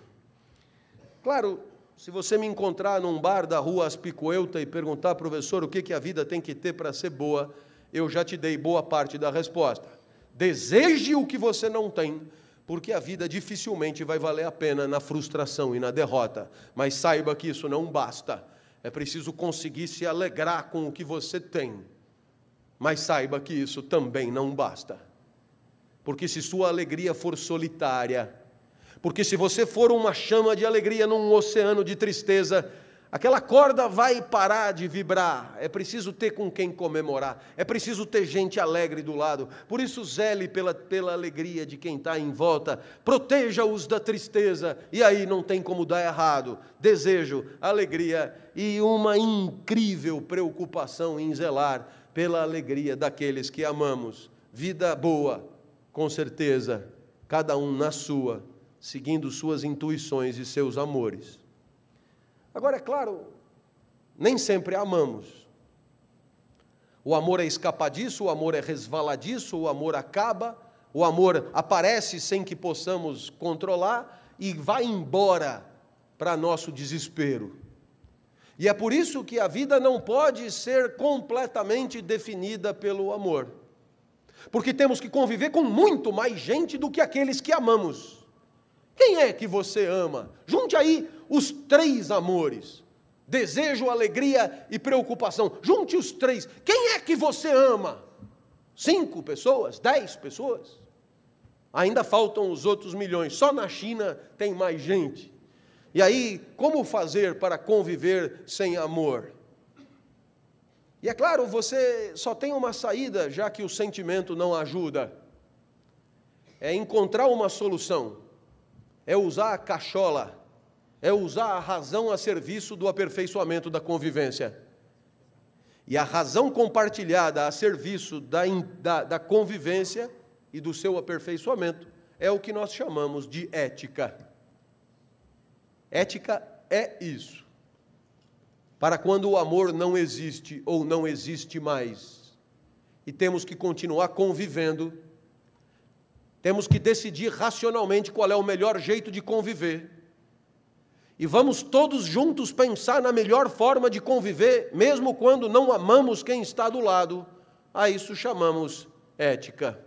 Claro, se você me encontrar num bar da rua Aspicoeuta e perguntar, professor, o que, que a vida tem que ter para ser boa, eu já te dei boa parte da resposta. Deseje o que você não tem, porque a vida dificilmente vai valer a pena na frustração e na derrota. Mas saiba que isso não basta. É preciso conseguir se alegrar com o que você tem. Mas saiba que isso também não basta. Porque se sua alegria for solitária, porque se você for uma chama de alegria num oceano de tristeza, Aquela corda vai parar de vibrar. É preciso ter com quem comemorar. É preciso ter gente alegre do lado. Por isso, zele pela, pela alegria de quem está em volta. Proteja-os da tristeza. E aí não tem como dar errado. Desejo, alegria e uma incrível preocupação em zelar pela alegria daqueles que amamos. Vida boa, com certeza, cada um na sua, seguindo suas intuições e seus amores. Agora, é claro, nem sempre amamos. O amor é escapadiço, o amor é resvaladiço, o amor acaba, o amor aparece sem que possamos controlar e vai embora para nosso desespero. E é por isso que a vida não pode ser completamente definida pelo amor. Porque temos que conviver com muito mais gente do que aqueles que amamos. Quem é que você ama? Junte aí os três amores: desejo, alegria e preocupação. Junte os três. Quem é que você ama? Cinco pessoas? Dez pessoas? Ainda faltam os outros milhões. Só na China tem mais gente. E aí, como fazer para conviver sem amor? E é claro, você só tem uma saída, já que o sentimento não ajuda. É encontrar uma solução. É usar a cachola é usar a razão a serviço do aperfeiçoamento da convivência. E a razão compartilhada a serviço da, da, da convivência e do seu aperfeiçoamento é o que nós chamamos de ética. Ética é isso. Para quando o amor não existe ou não existe mais, e temos que continuar convivendo, temos que decidir racionalmente qual é o melhor jeito de conviver e vamos todos juntos pensar na melhor forma de conviver, mesmo quando não amamos quem está do lado. A isso chamamos ética.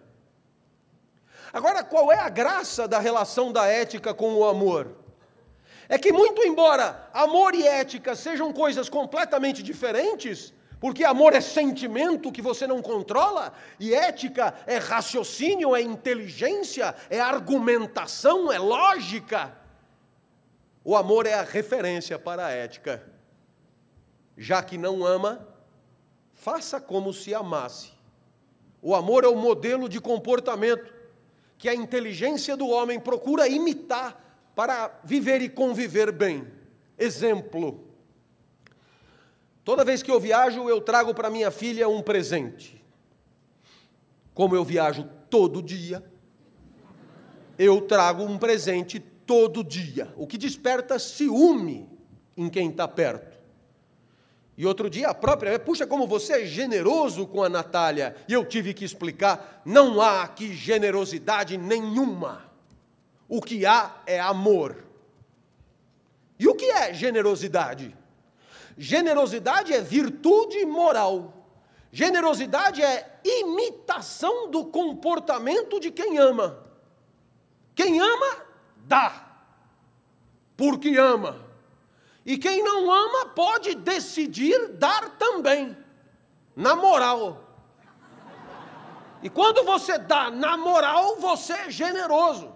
Agora, qual é a graça da relação da ética com o amor? É que, muito embora amor e ética sejam coisas completamente diferentes, porque amor é sentimento que você não controla, e ética é raciocínio, é inteligência, é argumentação, é lógica. O amor é a referência para a ética. Já que não ama, faça como se amasse. O amor é o modelo de comportamento que a inteligência do homem procura imitar para viver e conviver bem. Exemplo. Toda vez que eu viajo, eu trago para minha filha um presente. Como eu viajo todo dia, eu trago um presente todo dia, o que desperta ciúme em quem está perto. E outro dia a própria, puxa, como você é generoso com a Natália. E eu tive que explicar: não há aqui generosidade nenhuma. O que há é amor. E o que é generosidade? Generosidade é virtude moral. Generosidade é imitação do comportamento de quem ama. Quem ama dá, porque ama. E quem não ama pode decidir dar também. na moral. E quando você dá na moral, você é generoso.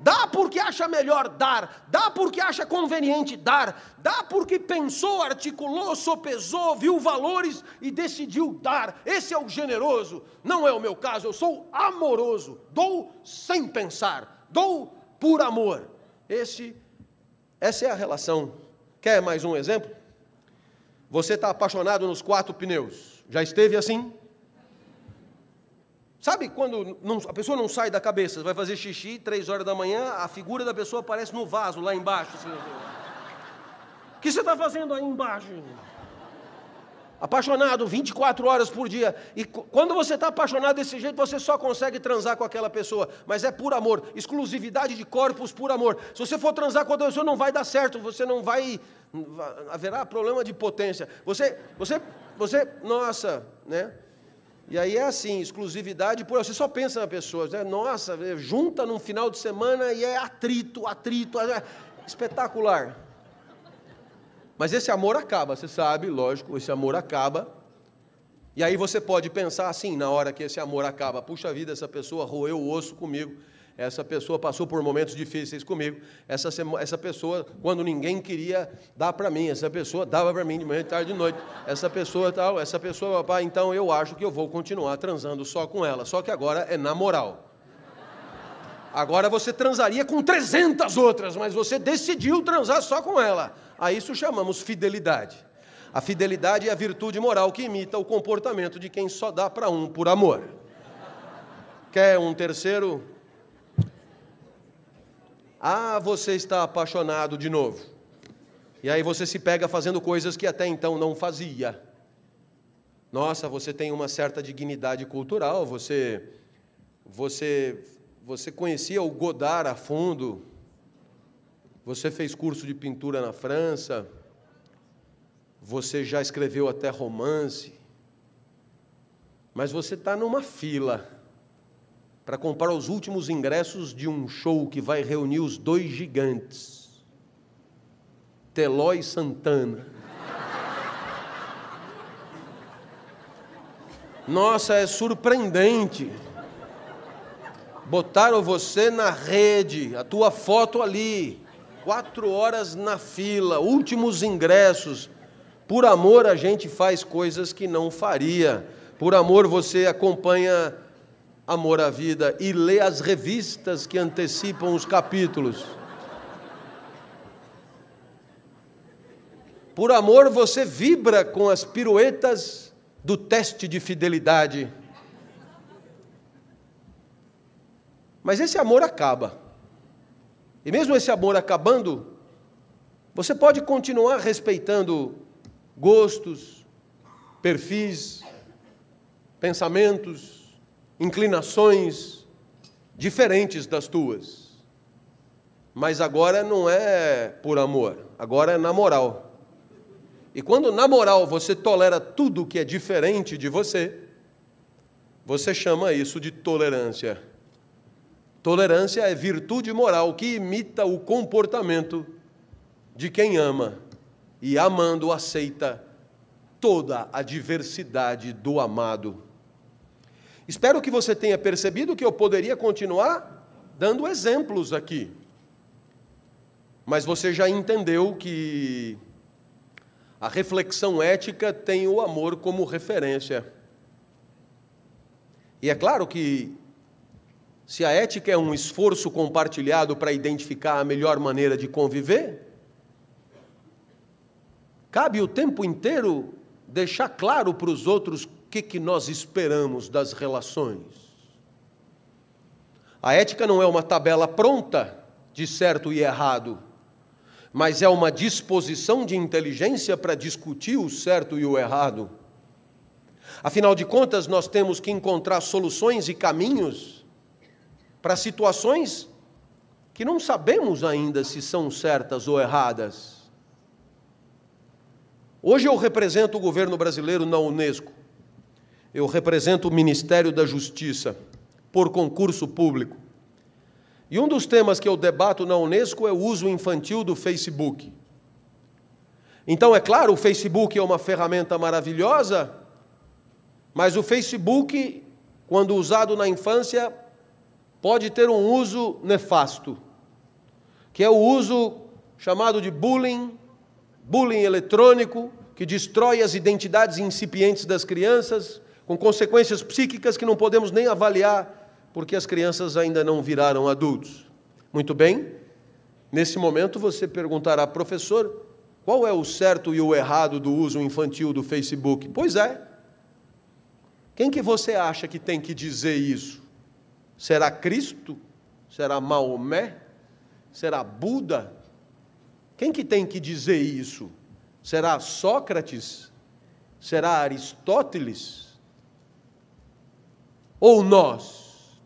Dá porque acha melhor dar, dá porque acha conveniente dar, dá porque pensou, articulou, sopesou, viu valores e decidiu dar. Esse é o generoso. Não é o meu caso, eu sou amoroso. Dou sem pensar, dou por amor. Esse, essa é a relação. Quer mais um exemplo? Você está apaixonado nos quatro pneus. Já esteve assim? Sabe quando não, a pessoa não sai da cabeça, vai fazer xixi, três horas da manhã, a figura da pessoa aparece no vaso lá embaixo. Assim, o que você está fazendo aí embaixo? Apaixonado 24 horas por dia. E quando você está apaixonado desse jeito, você só consegue transar com aquela pessoa. Mas é por amor. Exclusividade de corpos por amor. Se você for transar com outra pessoa, não vai dar certo. Você não vai. Haverá problema de potência. Você, você, você, nossa, né? E aí é assim, exclusividade por. Você só pensa na pessoa, né? nossa, junta num final de semana e é atrito, atrito, é espetacular. Mas esse amor acaba, você sabe, lógico, esse amor acaba. E aí você pode pensar assim, na hora que esse amor acaba, puxa vida, essa pessoa roeu o osso comigo, essa pessoa passou por momentos difíceis comigo, essa, essa pessoa, quando ninguém queria dar para mim, essa pessoa dava para mim de manhã, de tarde, de noite, essa pessoa tal, essa pessoa, papai, então eu acho que eu vou continuar transando só com ela, só que agora é na moral. Agora você transaria com 300 outras, mas você decidiu transar só com ela. A isso chamamos fidelidade. A fidelidade é a virtude moral que imita o comportamento de quem só dá para um por amor. Quer um terceiro? Ah, você está apaixonado de novo. E aí você se pega fazendo coisas que até então não fazia. Nossa, você tem uma certa dignidade cultural, você você você conhecia o Godard a fundo, você fez curso de pintura na França, você já escreveu até romance, mas você está numa fila para comprar os últimos ingressos de um show que vai reunir os dois gigantes, Teló e Santana. Nossa, é surpreendente. Botaram você na rede, a tua foto ali, quatro horas na fila, últimos ingressos. Por amor a gente faz coisas que não faria. Por amor você acompanha Amor à Vida e lê as revistas que antecipam os capítulos. Por amor você vibra com as piruetas do teste de fidelidade. Mas esse amor acaba. E mesmo esse amor acabando, você pode continuar respeitando gostos, perfis, pensamentos, inclinações diferentes das tuas. Mas agora não é por amor, agora é na moral. E quando na moral você tolera tudo que é diferente de você, você chama isso de tolerância. Tolerância é virtude moral que imita o comportamento de quem ama e, amando, aceita toda a diversidade do amado. Espero que você tenha percebido que eu poderia continuar dando exemplos aqui. Mas você já entendeu que a reflexão ética tem o amor como referência. E é claro que se a ética é um esforço compartilhado para identificar a melhor maneira de conviver, cabe o tempo inteiro deixar claro para os outros que, que nós esperamos das relações. A ética não é uma tabela pronta de certo e errado, mas é uma disposição de inteligência para discutir o certo e o errado. Afinal de contas, nós temos que encontrar soluções e caminhos para situações que não sabemos ainda se são certas ou erradas. Hoje eu represento o governo brasileiro na Unesco. Eu represento o Ministério da Justiça por concurso público. E um dos temas que eu debato na Unesco é o uso infantil do Facebook. Então, é claro, o Facebook é uma ferramenta maravilhosa Mas o Facebook, quando usado na infância, pode ter um uso nefasto, que é o uso chamado de bullying, bullying eletrônico, que destrói as identidades incipientes das crianças, com consequências psíquicas que não podemos nem avaliar, porque as crianças ainda não viraram adultos. Muito bem, nesse momento você perguntará, professor, qual é o certo e o errado do uso infantil do Facebook? Pois é. Quem que você acha que tem que dizer isso? Será Cristo? Será Maomé? Será Buda? Quem que tem que dizer isso? Será Sócrates? Será Aristóteles? Ou nós?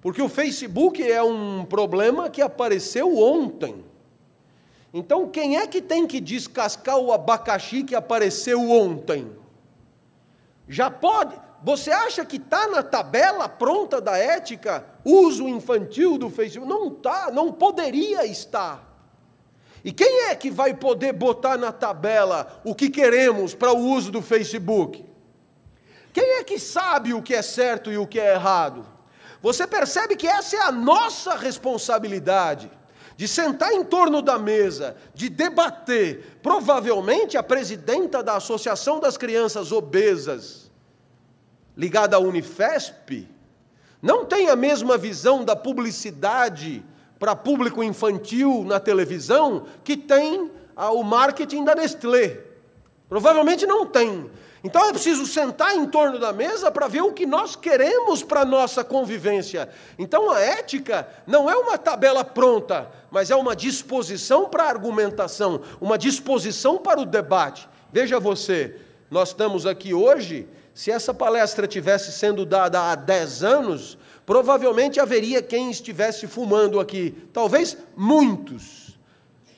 Porque o Facebook é um problema que apareceu ontem. Então, quem é que tem que descascar o abacaxi que apareceu ontem? Já pode. Você acha que está na tabela pronta da ética uso infantil do Facebook? Não está, não poderia estar. E quem é que vai poder botar na tabela o que queremos para o uso do Facebook? Quem é que sabe o que é certo e o que é errado? Você percebe que essa é a nossa responsabilidade de sentar em torno da mesa, de debater. Provavelmente a presidenta da Associação das Crianças Obesas, ligada à Unifesp, não tem a mesma visão da publicidade para público infantil na televisão que tem o marketing da Nestlé. Provavelmente não tem. Então é preciso sentar em torno da mesa para ver o que nós queremos para a nossa convivência. Então a ética não é uma tabela pronta, mas é uma disposição para a argumentação, uma disposição para o debate. Veja você, nós estamos aqui hoje, se essa palestra tivesse sendo dada há 10 anos, provavelmente haveria quem estivesse fumando aqui, talvez muitos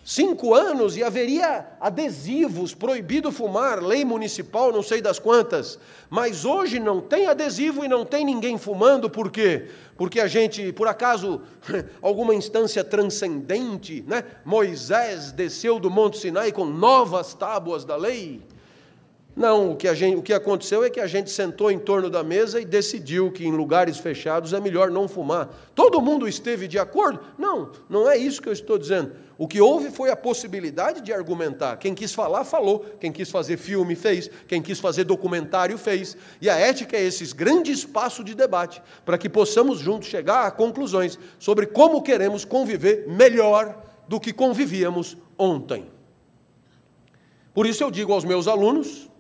cinco anos e haveria adesivos, proibido fumar, lei municipal, não sei das quantas. Mas hoje não tem adesivo e não tem ninguém fumando, por quê? Porque a gente, por acaso, alguma instância transcendente, né? Moisés desceu do Monte Sinai com novas tábuas da lei. Não, o que, gente, o que aconteceu é que a gente sentou em torno da mesa e decidiu que em lugares fechados é melhor não fumar. Todo mundo esteve de acordo? Não, não é isso que eu estou dizendo. O que houve foi a possibilidade de argumentar. Quem quis falar, falou. Quem quis fazer filme, fez. Quem quis fazer documentário, fez. E a ética é esse grande espaço de debate para que possamos juntos chegar a conclusões sobre como queremos conviver melhor do que convivíamos ontem. Por isso eu digo aos meus alunos,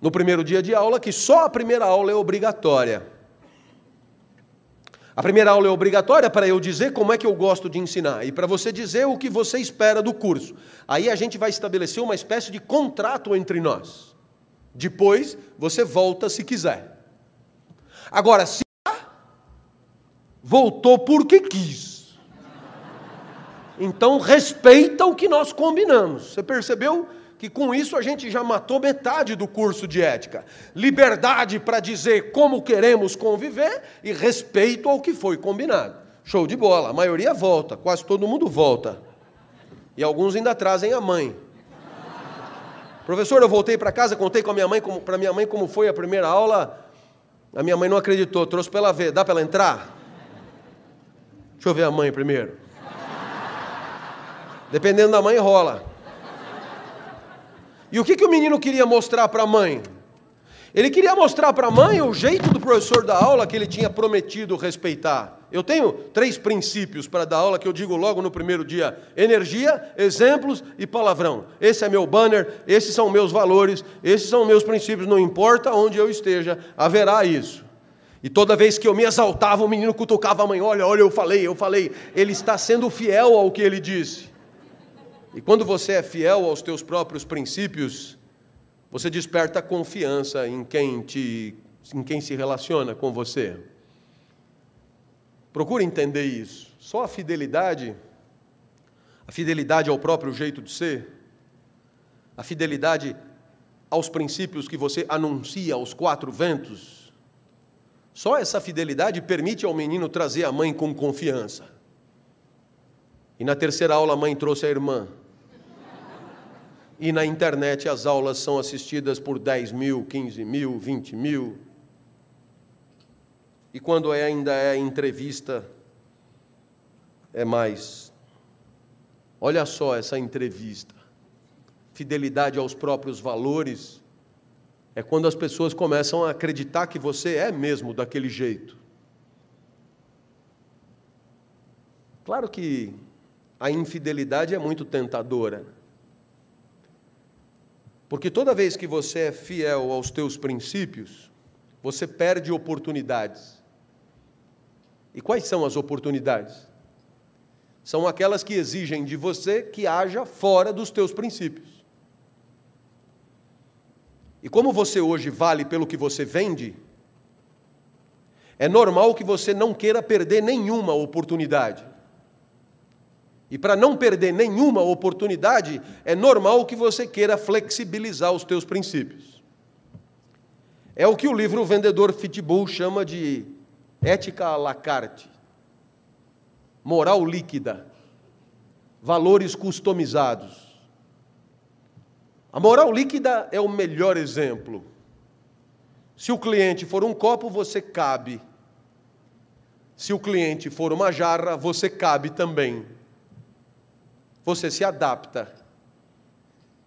no primeiro dia de aula que só a primeira aula é obrigatória. A primeira aula é obrigatória para eu dizer como é que eu gosto de ensinar e para você dizer o que você espera do curso. Aí a gente vai estabelecer uma espécie de contrato entre nós. Depois você volta se quiser. Agora, se voltou porque quis. Então respeita o que nós combinamos. Você percebeu? Que com isso a gente já matou metade do curso de ética. Liberdade para dizer como queremos conviver e respeito ao que foi combinado. Show de bola. A maioria volta, quase todo mundo volta. E alguns ainda trazem a mãe. Professor, eu voltei para casa, contei com a minha mãe, para minha mãe como foi a primeira aula. A minha mãe não acreditou, trouxe para ela ver. Dá para ela entrar? Deixa eu ver a mãe primeiro. Dependendo da mãe, rola. E o que, que o menino queria mostrar para a mãe? Ele queria mostrar para a mãe o jeito do professor da aula que ele tinha prometido respeitar. Eu tenho três princípios para dar aula que eu digo logo no primeiro dia: energia, exemplos e palavrão. Esse é meu banner, esses são meus valores, esses são meus princípios, não importa onde eu esteja, haverá isso. E toda vez que eu me exaltava, o menino cutucava a mãe: Olha, olha, eu falei, eu falei. Ele está sendo fiel ao que ele disse. E quando você é fiel aos teus próprios princípios, você desperta confiança em quem te em quem se relaciona com você. Procure entender isso. Só a fidelidade, a fidelidade ao próprio jeito de ser, a fidelidade aos princípios que você anuncia aos quatro ventos, só essa fidelidade permite ao menino trazer a mãe com confiança. E na terceira aula a mãe trouxe a irmã E na internet as aulas são assistidas por 10 mil, 15 mil, 20 mil. E quando é, ainda é entrevista, é mais. Olha só essa entrevista. Fidelidade aos próprios valores é quando as pessoas começam a acreditar que você é mesmo daquele jeito. Claro que a infidelidade é muito tentadora. Porque toda vez que você é fiel aos teus princípios, você perde oportunidades. E quais são as oportunidades? São aquelas que exigem de você que haja fora dos teus princípios. E como você hoje vale pelo que você vende, é normal que você não queira perder nenhuma oportunidade. E para não perder nenhuma oportunidade, é normal que você queira flexibilizar os teus princípios. É o que o livro Vendedor Fitbull chama de ética à la carte, moral líquida, valores customizados. A moral líquida é o melhor exemplo. Se o cliente for um copo, você cabe. Se o cliente for uma jarra, você cabe também. Você se adapta.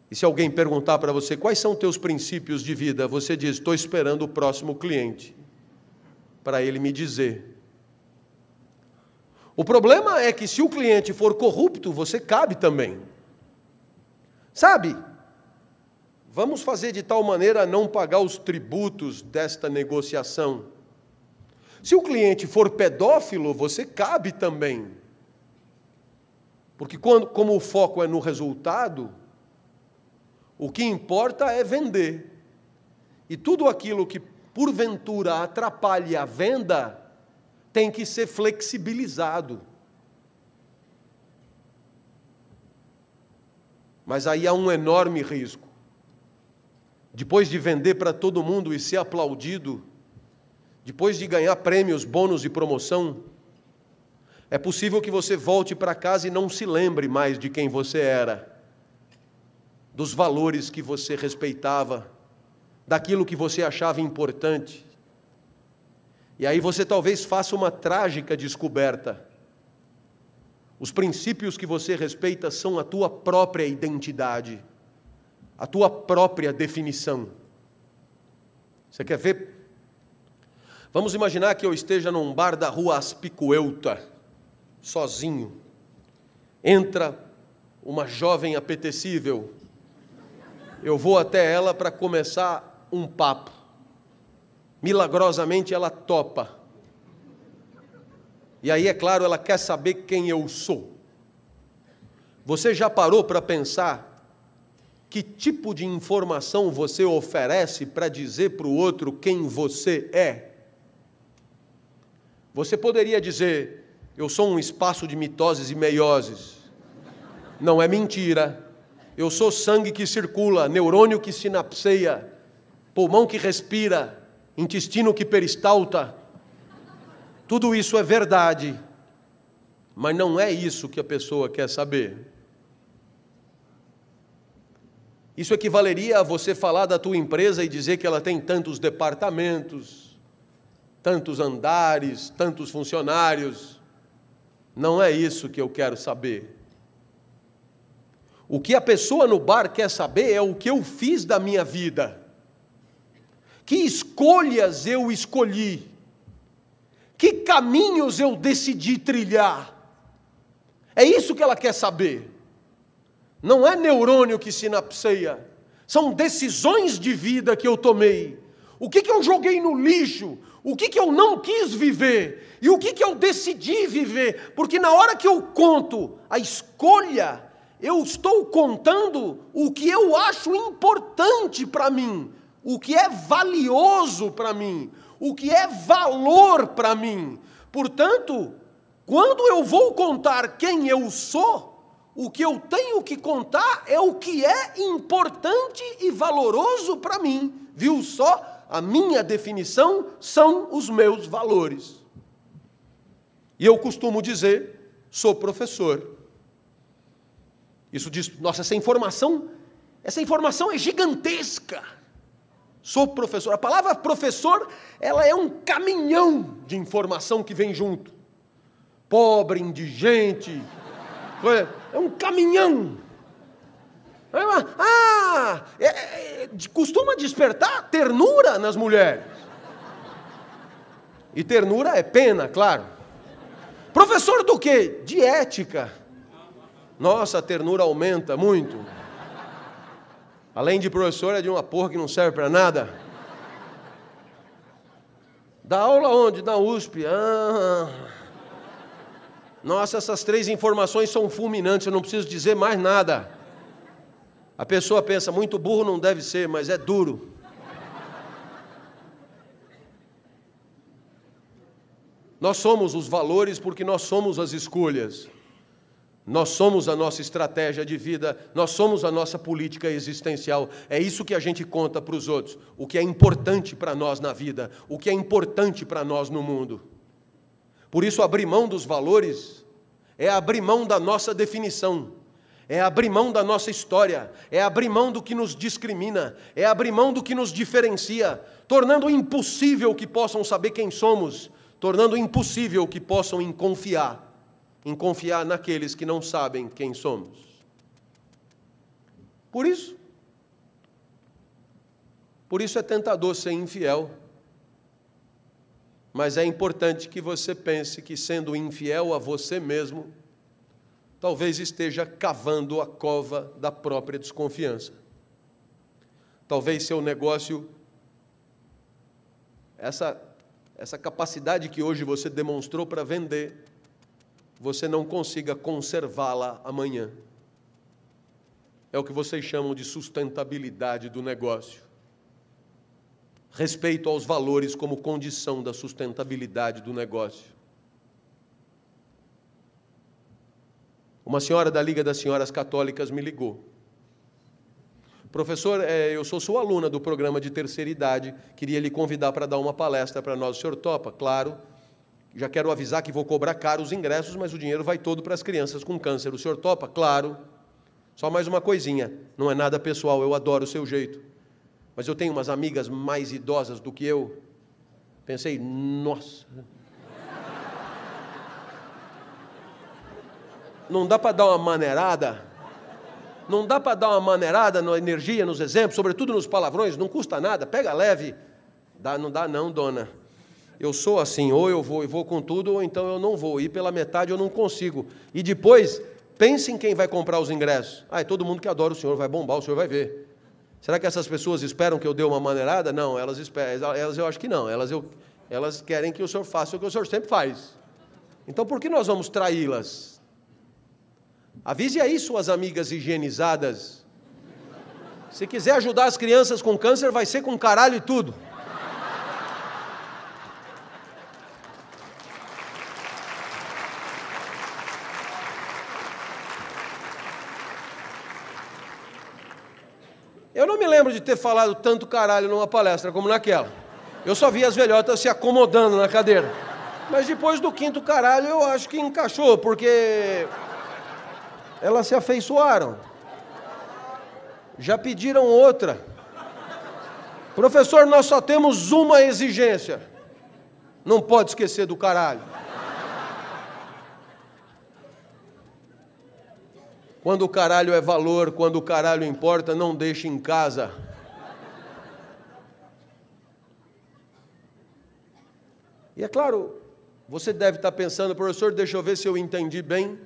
E se alguém perguntar para você quais são teus princípios de vida, você diz: estou esperando o próximo cliente para ele me dizer. O problema é que se o cliente for corrupto, você cabe também. Sabe? Vamos fazer de tal maneira a não pagar os tributos desta negociação. Se o cliente for pedófilo, você cabe também. Porque quando, como o foco é no resultado, o que importa é vender. E tudo aquilo que porventura atrapalhe a venda tem que ser flexibilizado. Mas aí há um enorme risco depois de vender para todo mundo e ser aplaudido, depois de ganhar prêmios, bônus e promoção, é possível que você volte para casa e não se lembre mais de quem você era, dos valores que você respeitava, daquilo que você achava importante. E aí você talvez faça uma trágica descoberta. Os princípios que você respeita são a tua própria identidade a tua própria definição. Você quer ver? Vamos imaginar que eu esteja num bar da rua Aspicueuta, sozinho. Entra uma jovem apetecível. Eu vou até ela para começar um papo. Milagrosamente ela topa. E aí, é claro, ela quer saber quem eu sou. Você já parou para pensar que tipo de informação você oferece para dizer para o outro quem você é? Você poderia dizer, eu sou um espaço de mitoses e meioses. Não é mentira. Eu sou sangue que circula, neurônio que sinapseia, pulmão que respira, intestino que peristalta. Tudo isso é verdade, mas não é isso que a pessoa quer saber. Isso equivaleria a você falar da tua empresa e dizer que ela tem tantos departamentos, tantos andares, tantos funcionários. Não é isso que eu quero saber. O que a pessoa no bar quer saber é o que eu fiz da minha vida. Que escolhas eu escolhi? Que caminhos eu decidi trilhar? É isso que ela quer saber. Não é neurônio que sinapseia. São decisões de vida que eu tomei. O que, que eu joguei no lixo? O que, que eu não quis viver? E o que, que eu decidi viver? Porque na hora que eu conto a escolha, eu estou contando o que eu acho importante para mim, o que é valioso para mim, o que é valor para mim. Portanto, quando eu vou contar quem eu sou, o que eu tenho que contar é o que é importante e valoroso para mim. Viu só? A minha definição são os meus valores. E eu costumo dizer, sou professor. Isso diz, nossa, essa informação Essa informação é gigantesca. Sou professor. A palavra professor, ela é um caminhão de informação que vem junto. Pobre, indigente, é um caminhão. Ah, é, é, costuma despertar ternura nas mulheres. E ternura é pena, claro. Professor do quê? De ética. Nossa, a ternura aumenta muito. Além de professor, é de uma porra que não serve para nada. Dá aula onde? Na USP. Ah. Nossa, essas três informações são fulminantes, eu não preciso dizer mais nada. A pessoa pensa, muito burro não deve ser, mas é duro. Nós somos os valores porque nós somos as escolhas. Nós somos a nossa estratégia de vida, nós somos a nossa política existencial. É isso que a gente conta para os outros. O que é importante para nós na vida, o que é importante para nós no mundo. Por isso, abrir mão dos valores é abrir mão da nossa definição, é abrir mão da nossa história, é abrir mão do que nos discrimina, é abrir mão do que nos diferencia, tornando impossível que possam saber quem somos, tornando impossível que possam em confiar, em confiar naqueles que não sabem quem somos. Por isso, por isso é tentador ser infiel. Mas é importante que você pense que, sendo infiel a você mesmo, talvez esteja cavando a cova da própria desconfiança. Talvez seu negócio, essa, essa capacidade que hoje você demonstrou para vender, você não consiga conservá-la amanhã. É o que vocês chamam de sustentabilidade do negócio respeito aos valores como condição da sustentabilidade do negócio. Uma senhora da Liga das Senhoras Católicas me ligou. Professor, é, eu sou sua aluna do programa de terceira idade, queria lhe convidar para dar uma palestra para nós. O senhor topa? Claro. Já quero avisar que vou cobrar caro os ingressos, mas o dinheiro vai todo para as crianças com câncer. O senhor topa? Claro. Só mais uma coisinha, não é nada pessoal, eu adoro o seu jeito mas eu tenho umas amigas mais idosas do que eu. Pensei, nossa. Não dá para dar uma maneirada? Não dá para dar uma maneirada na energia, nos exemplos, sobretudo nos palavrões, não custa nada, pega leve. Dá, não dá não, dona. Eu sou assim, ou eu vou e vou com tudo, ou então eu não vou. Ir pela metade eu não consigo. E depois, pense em quem vai comprar os ingressos. Ah, é todo mundo que adora o senhor, vai bombar, o senhor vai ver. Será que essas pessoas esperam que eu dê uma maneirada? Não, elas esperam, elas eu acho que não. Elas, eu, elas querem que o senhor faça o que o senhor sempre faz. Então por que nós vamos traí-las? Avise aí suas amigas higienizadas. Se quiser ajudar as crianças com câncer, vai ser com caralho e tudo. Eu não me lembro de ter falado tanto caralho numa palestra como naquela. Eu só vi as velhotas se acomodando na cadeira. Mas depois do quinto caralho eu acho que encaixou, porque elas se afeiçoaram. Já pediram outra. Professor, nós só temos uma exigência. Não pode esquecer do caralho. Quando o caralho é valor, quando o caralho importa, não deixe em casa. E é claro, você deve estar pensando, professor, deixa eu ver se eu entendi bem.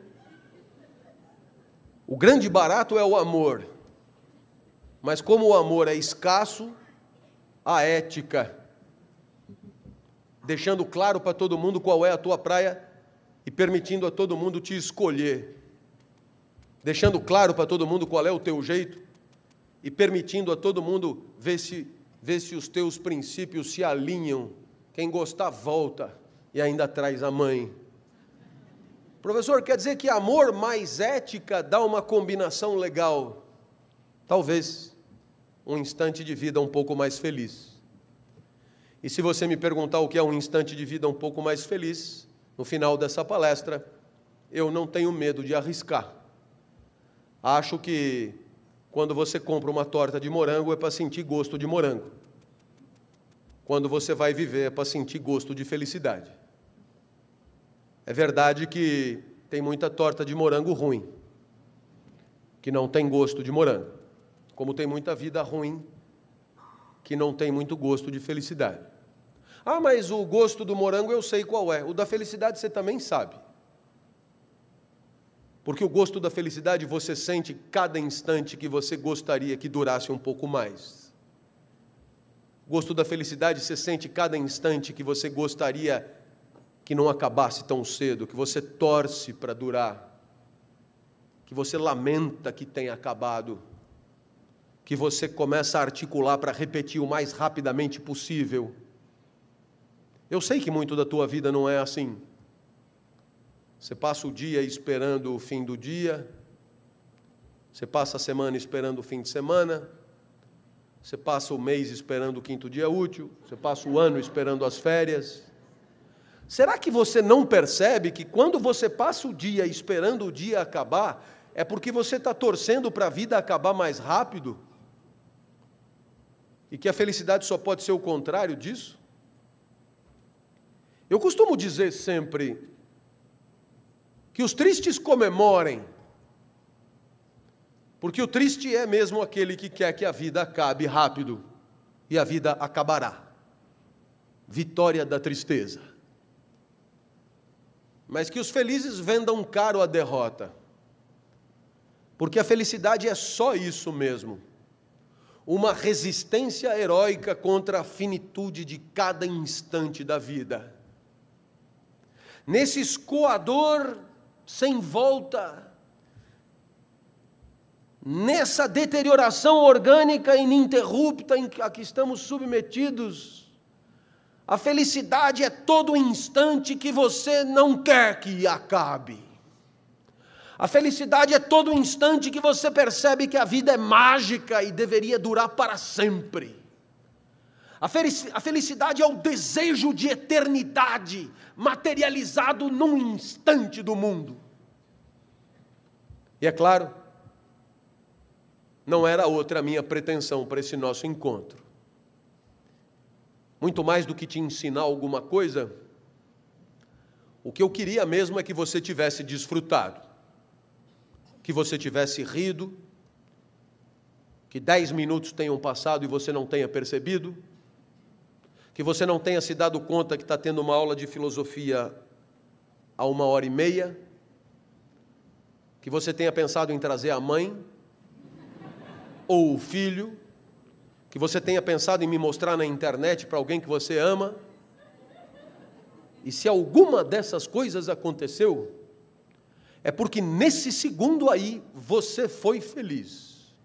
O grande barato é o amor. Mas como o amor é escasso, a ética, deixando claro para todo mundo qual é a tua praia e permitindo a todo mundo te escolher deixando claro para todo mundo qual é o teu jeito e permitindo a todo mundo ver se, ver se os teus princípios se alinham. Quem gostar, volta e ainda traz a mãe. Professor, quer dizer que amor mais ética dá uma combinação legal? Talvez um instante de vida um pouco mais feliz. E se você me perguntar o que é um instante de vida um pouco mais feliz, no final dessa palestra, eu não tenho medo de arriscar. Acho que Quando você compra uma torta de morango é para sentir gosto de morango. Quando você vai viver é para sentir gosto de felicidade. É verdade que tem muita torta de morango ruim, que não tem gosto de morango, como tem muita vida ruim, que não tem muito gosto de felicidade. Ah, mas o gosto do morango eu sei qual é, o da felicidade você também sabe. Porque o gosto da felicidade você sente cada instante que você gostaria que durasse um pouco mais. O gosto da felicidade você sente cada instante que você gostaria que não acabasse tão cedo, que você torce para durar, que você lamenta que tenha acabado, que você começa a articular para repetir o mais rapidamente possível. Eu sei que muito da tua vida não é assim. Você passa o dia esperando o fim do dia, você passa a semana esperando o fim de semana, você passa o mês esperando o quinto dia útil, você passa o ano esperando as férias. Será que você não percebe que quando você passa o dia esperando o dia acabar, é porque você está torcendo para a vida acabar mais rápido? E que a felicidade só pode ser o contrário disso? Eu costumo dizer sempre que os tristes comemorem, porque o triste é mesmo aquele que quer que a vida acabe rápido, e a vida acabará. Vitória da tristeza. Mas que os felizes vendam caro a derrota, porque a felicidade é só isso mesmo uma resistência heróica contra a finitude de cada instante da vida. Nesse escoador sem volta, nessa deterioração orgânica ininterrupta a que estamos submetidos, a felicidade é todo instante que você não quer que acabe. A felicidade é todo instante que você percebe que a vida é mágica e deveria durar para sempre. A felicidade é o desejo de eternidade materializado num instante do mundo. E é claro, não era outra a minha pretensão para esse nosso encontro. Muito mais do que te ensinar alguma coisa, o que eu queria mesmo é que você tivesse desfrutado, que você tivesse rido, que dez minutos tenham passado e você não tenha percebido, que você não tenha se dado conta que está tendo uma aula de filosofia a uma hora e meia, que você tenha pensado em trazer a mãe ou o filho, que você tenha pensado em me mostrar na internet para alguém que você ama. E se alguma dessas coisas aconteceu, é porque nesse segundo aí você foi feliz.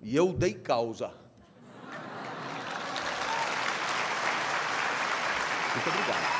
E eu dei causa. Muito obrigado.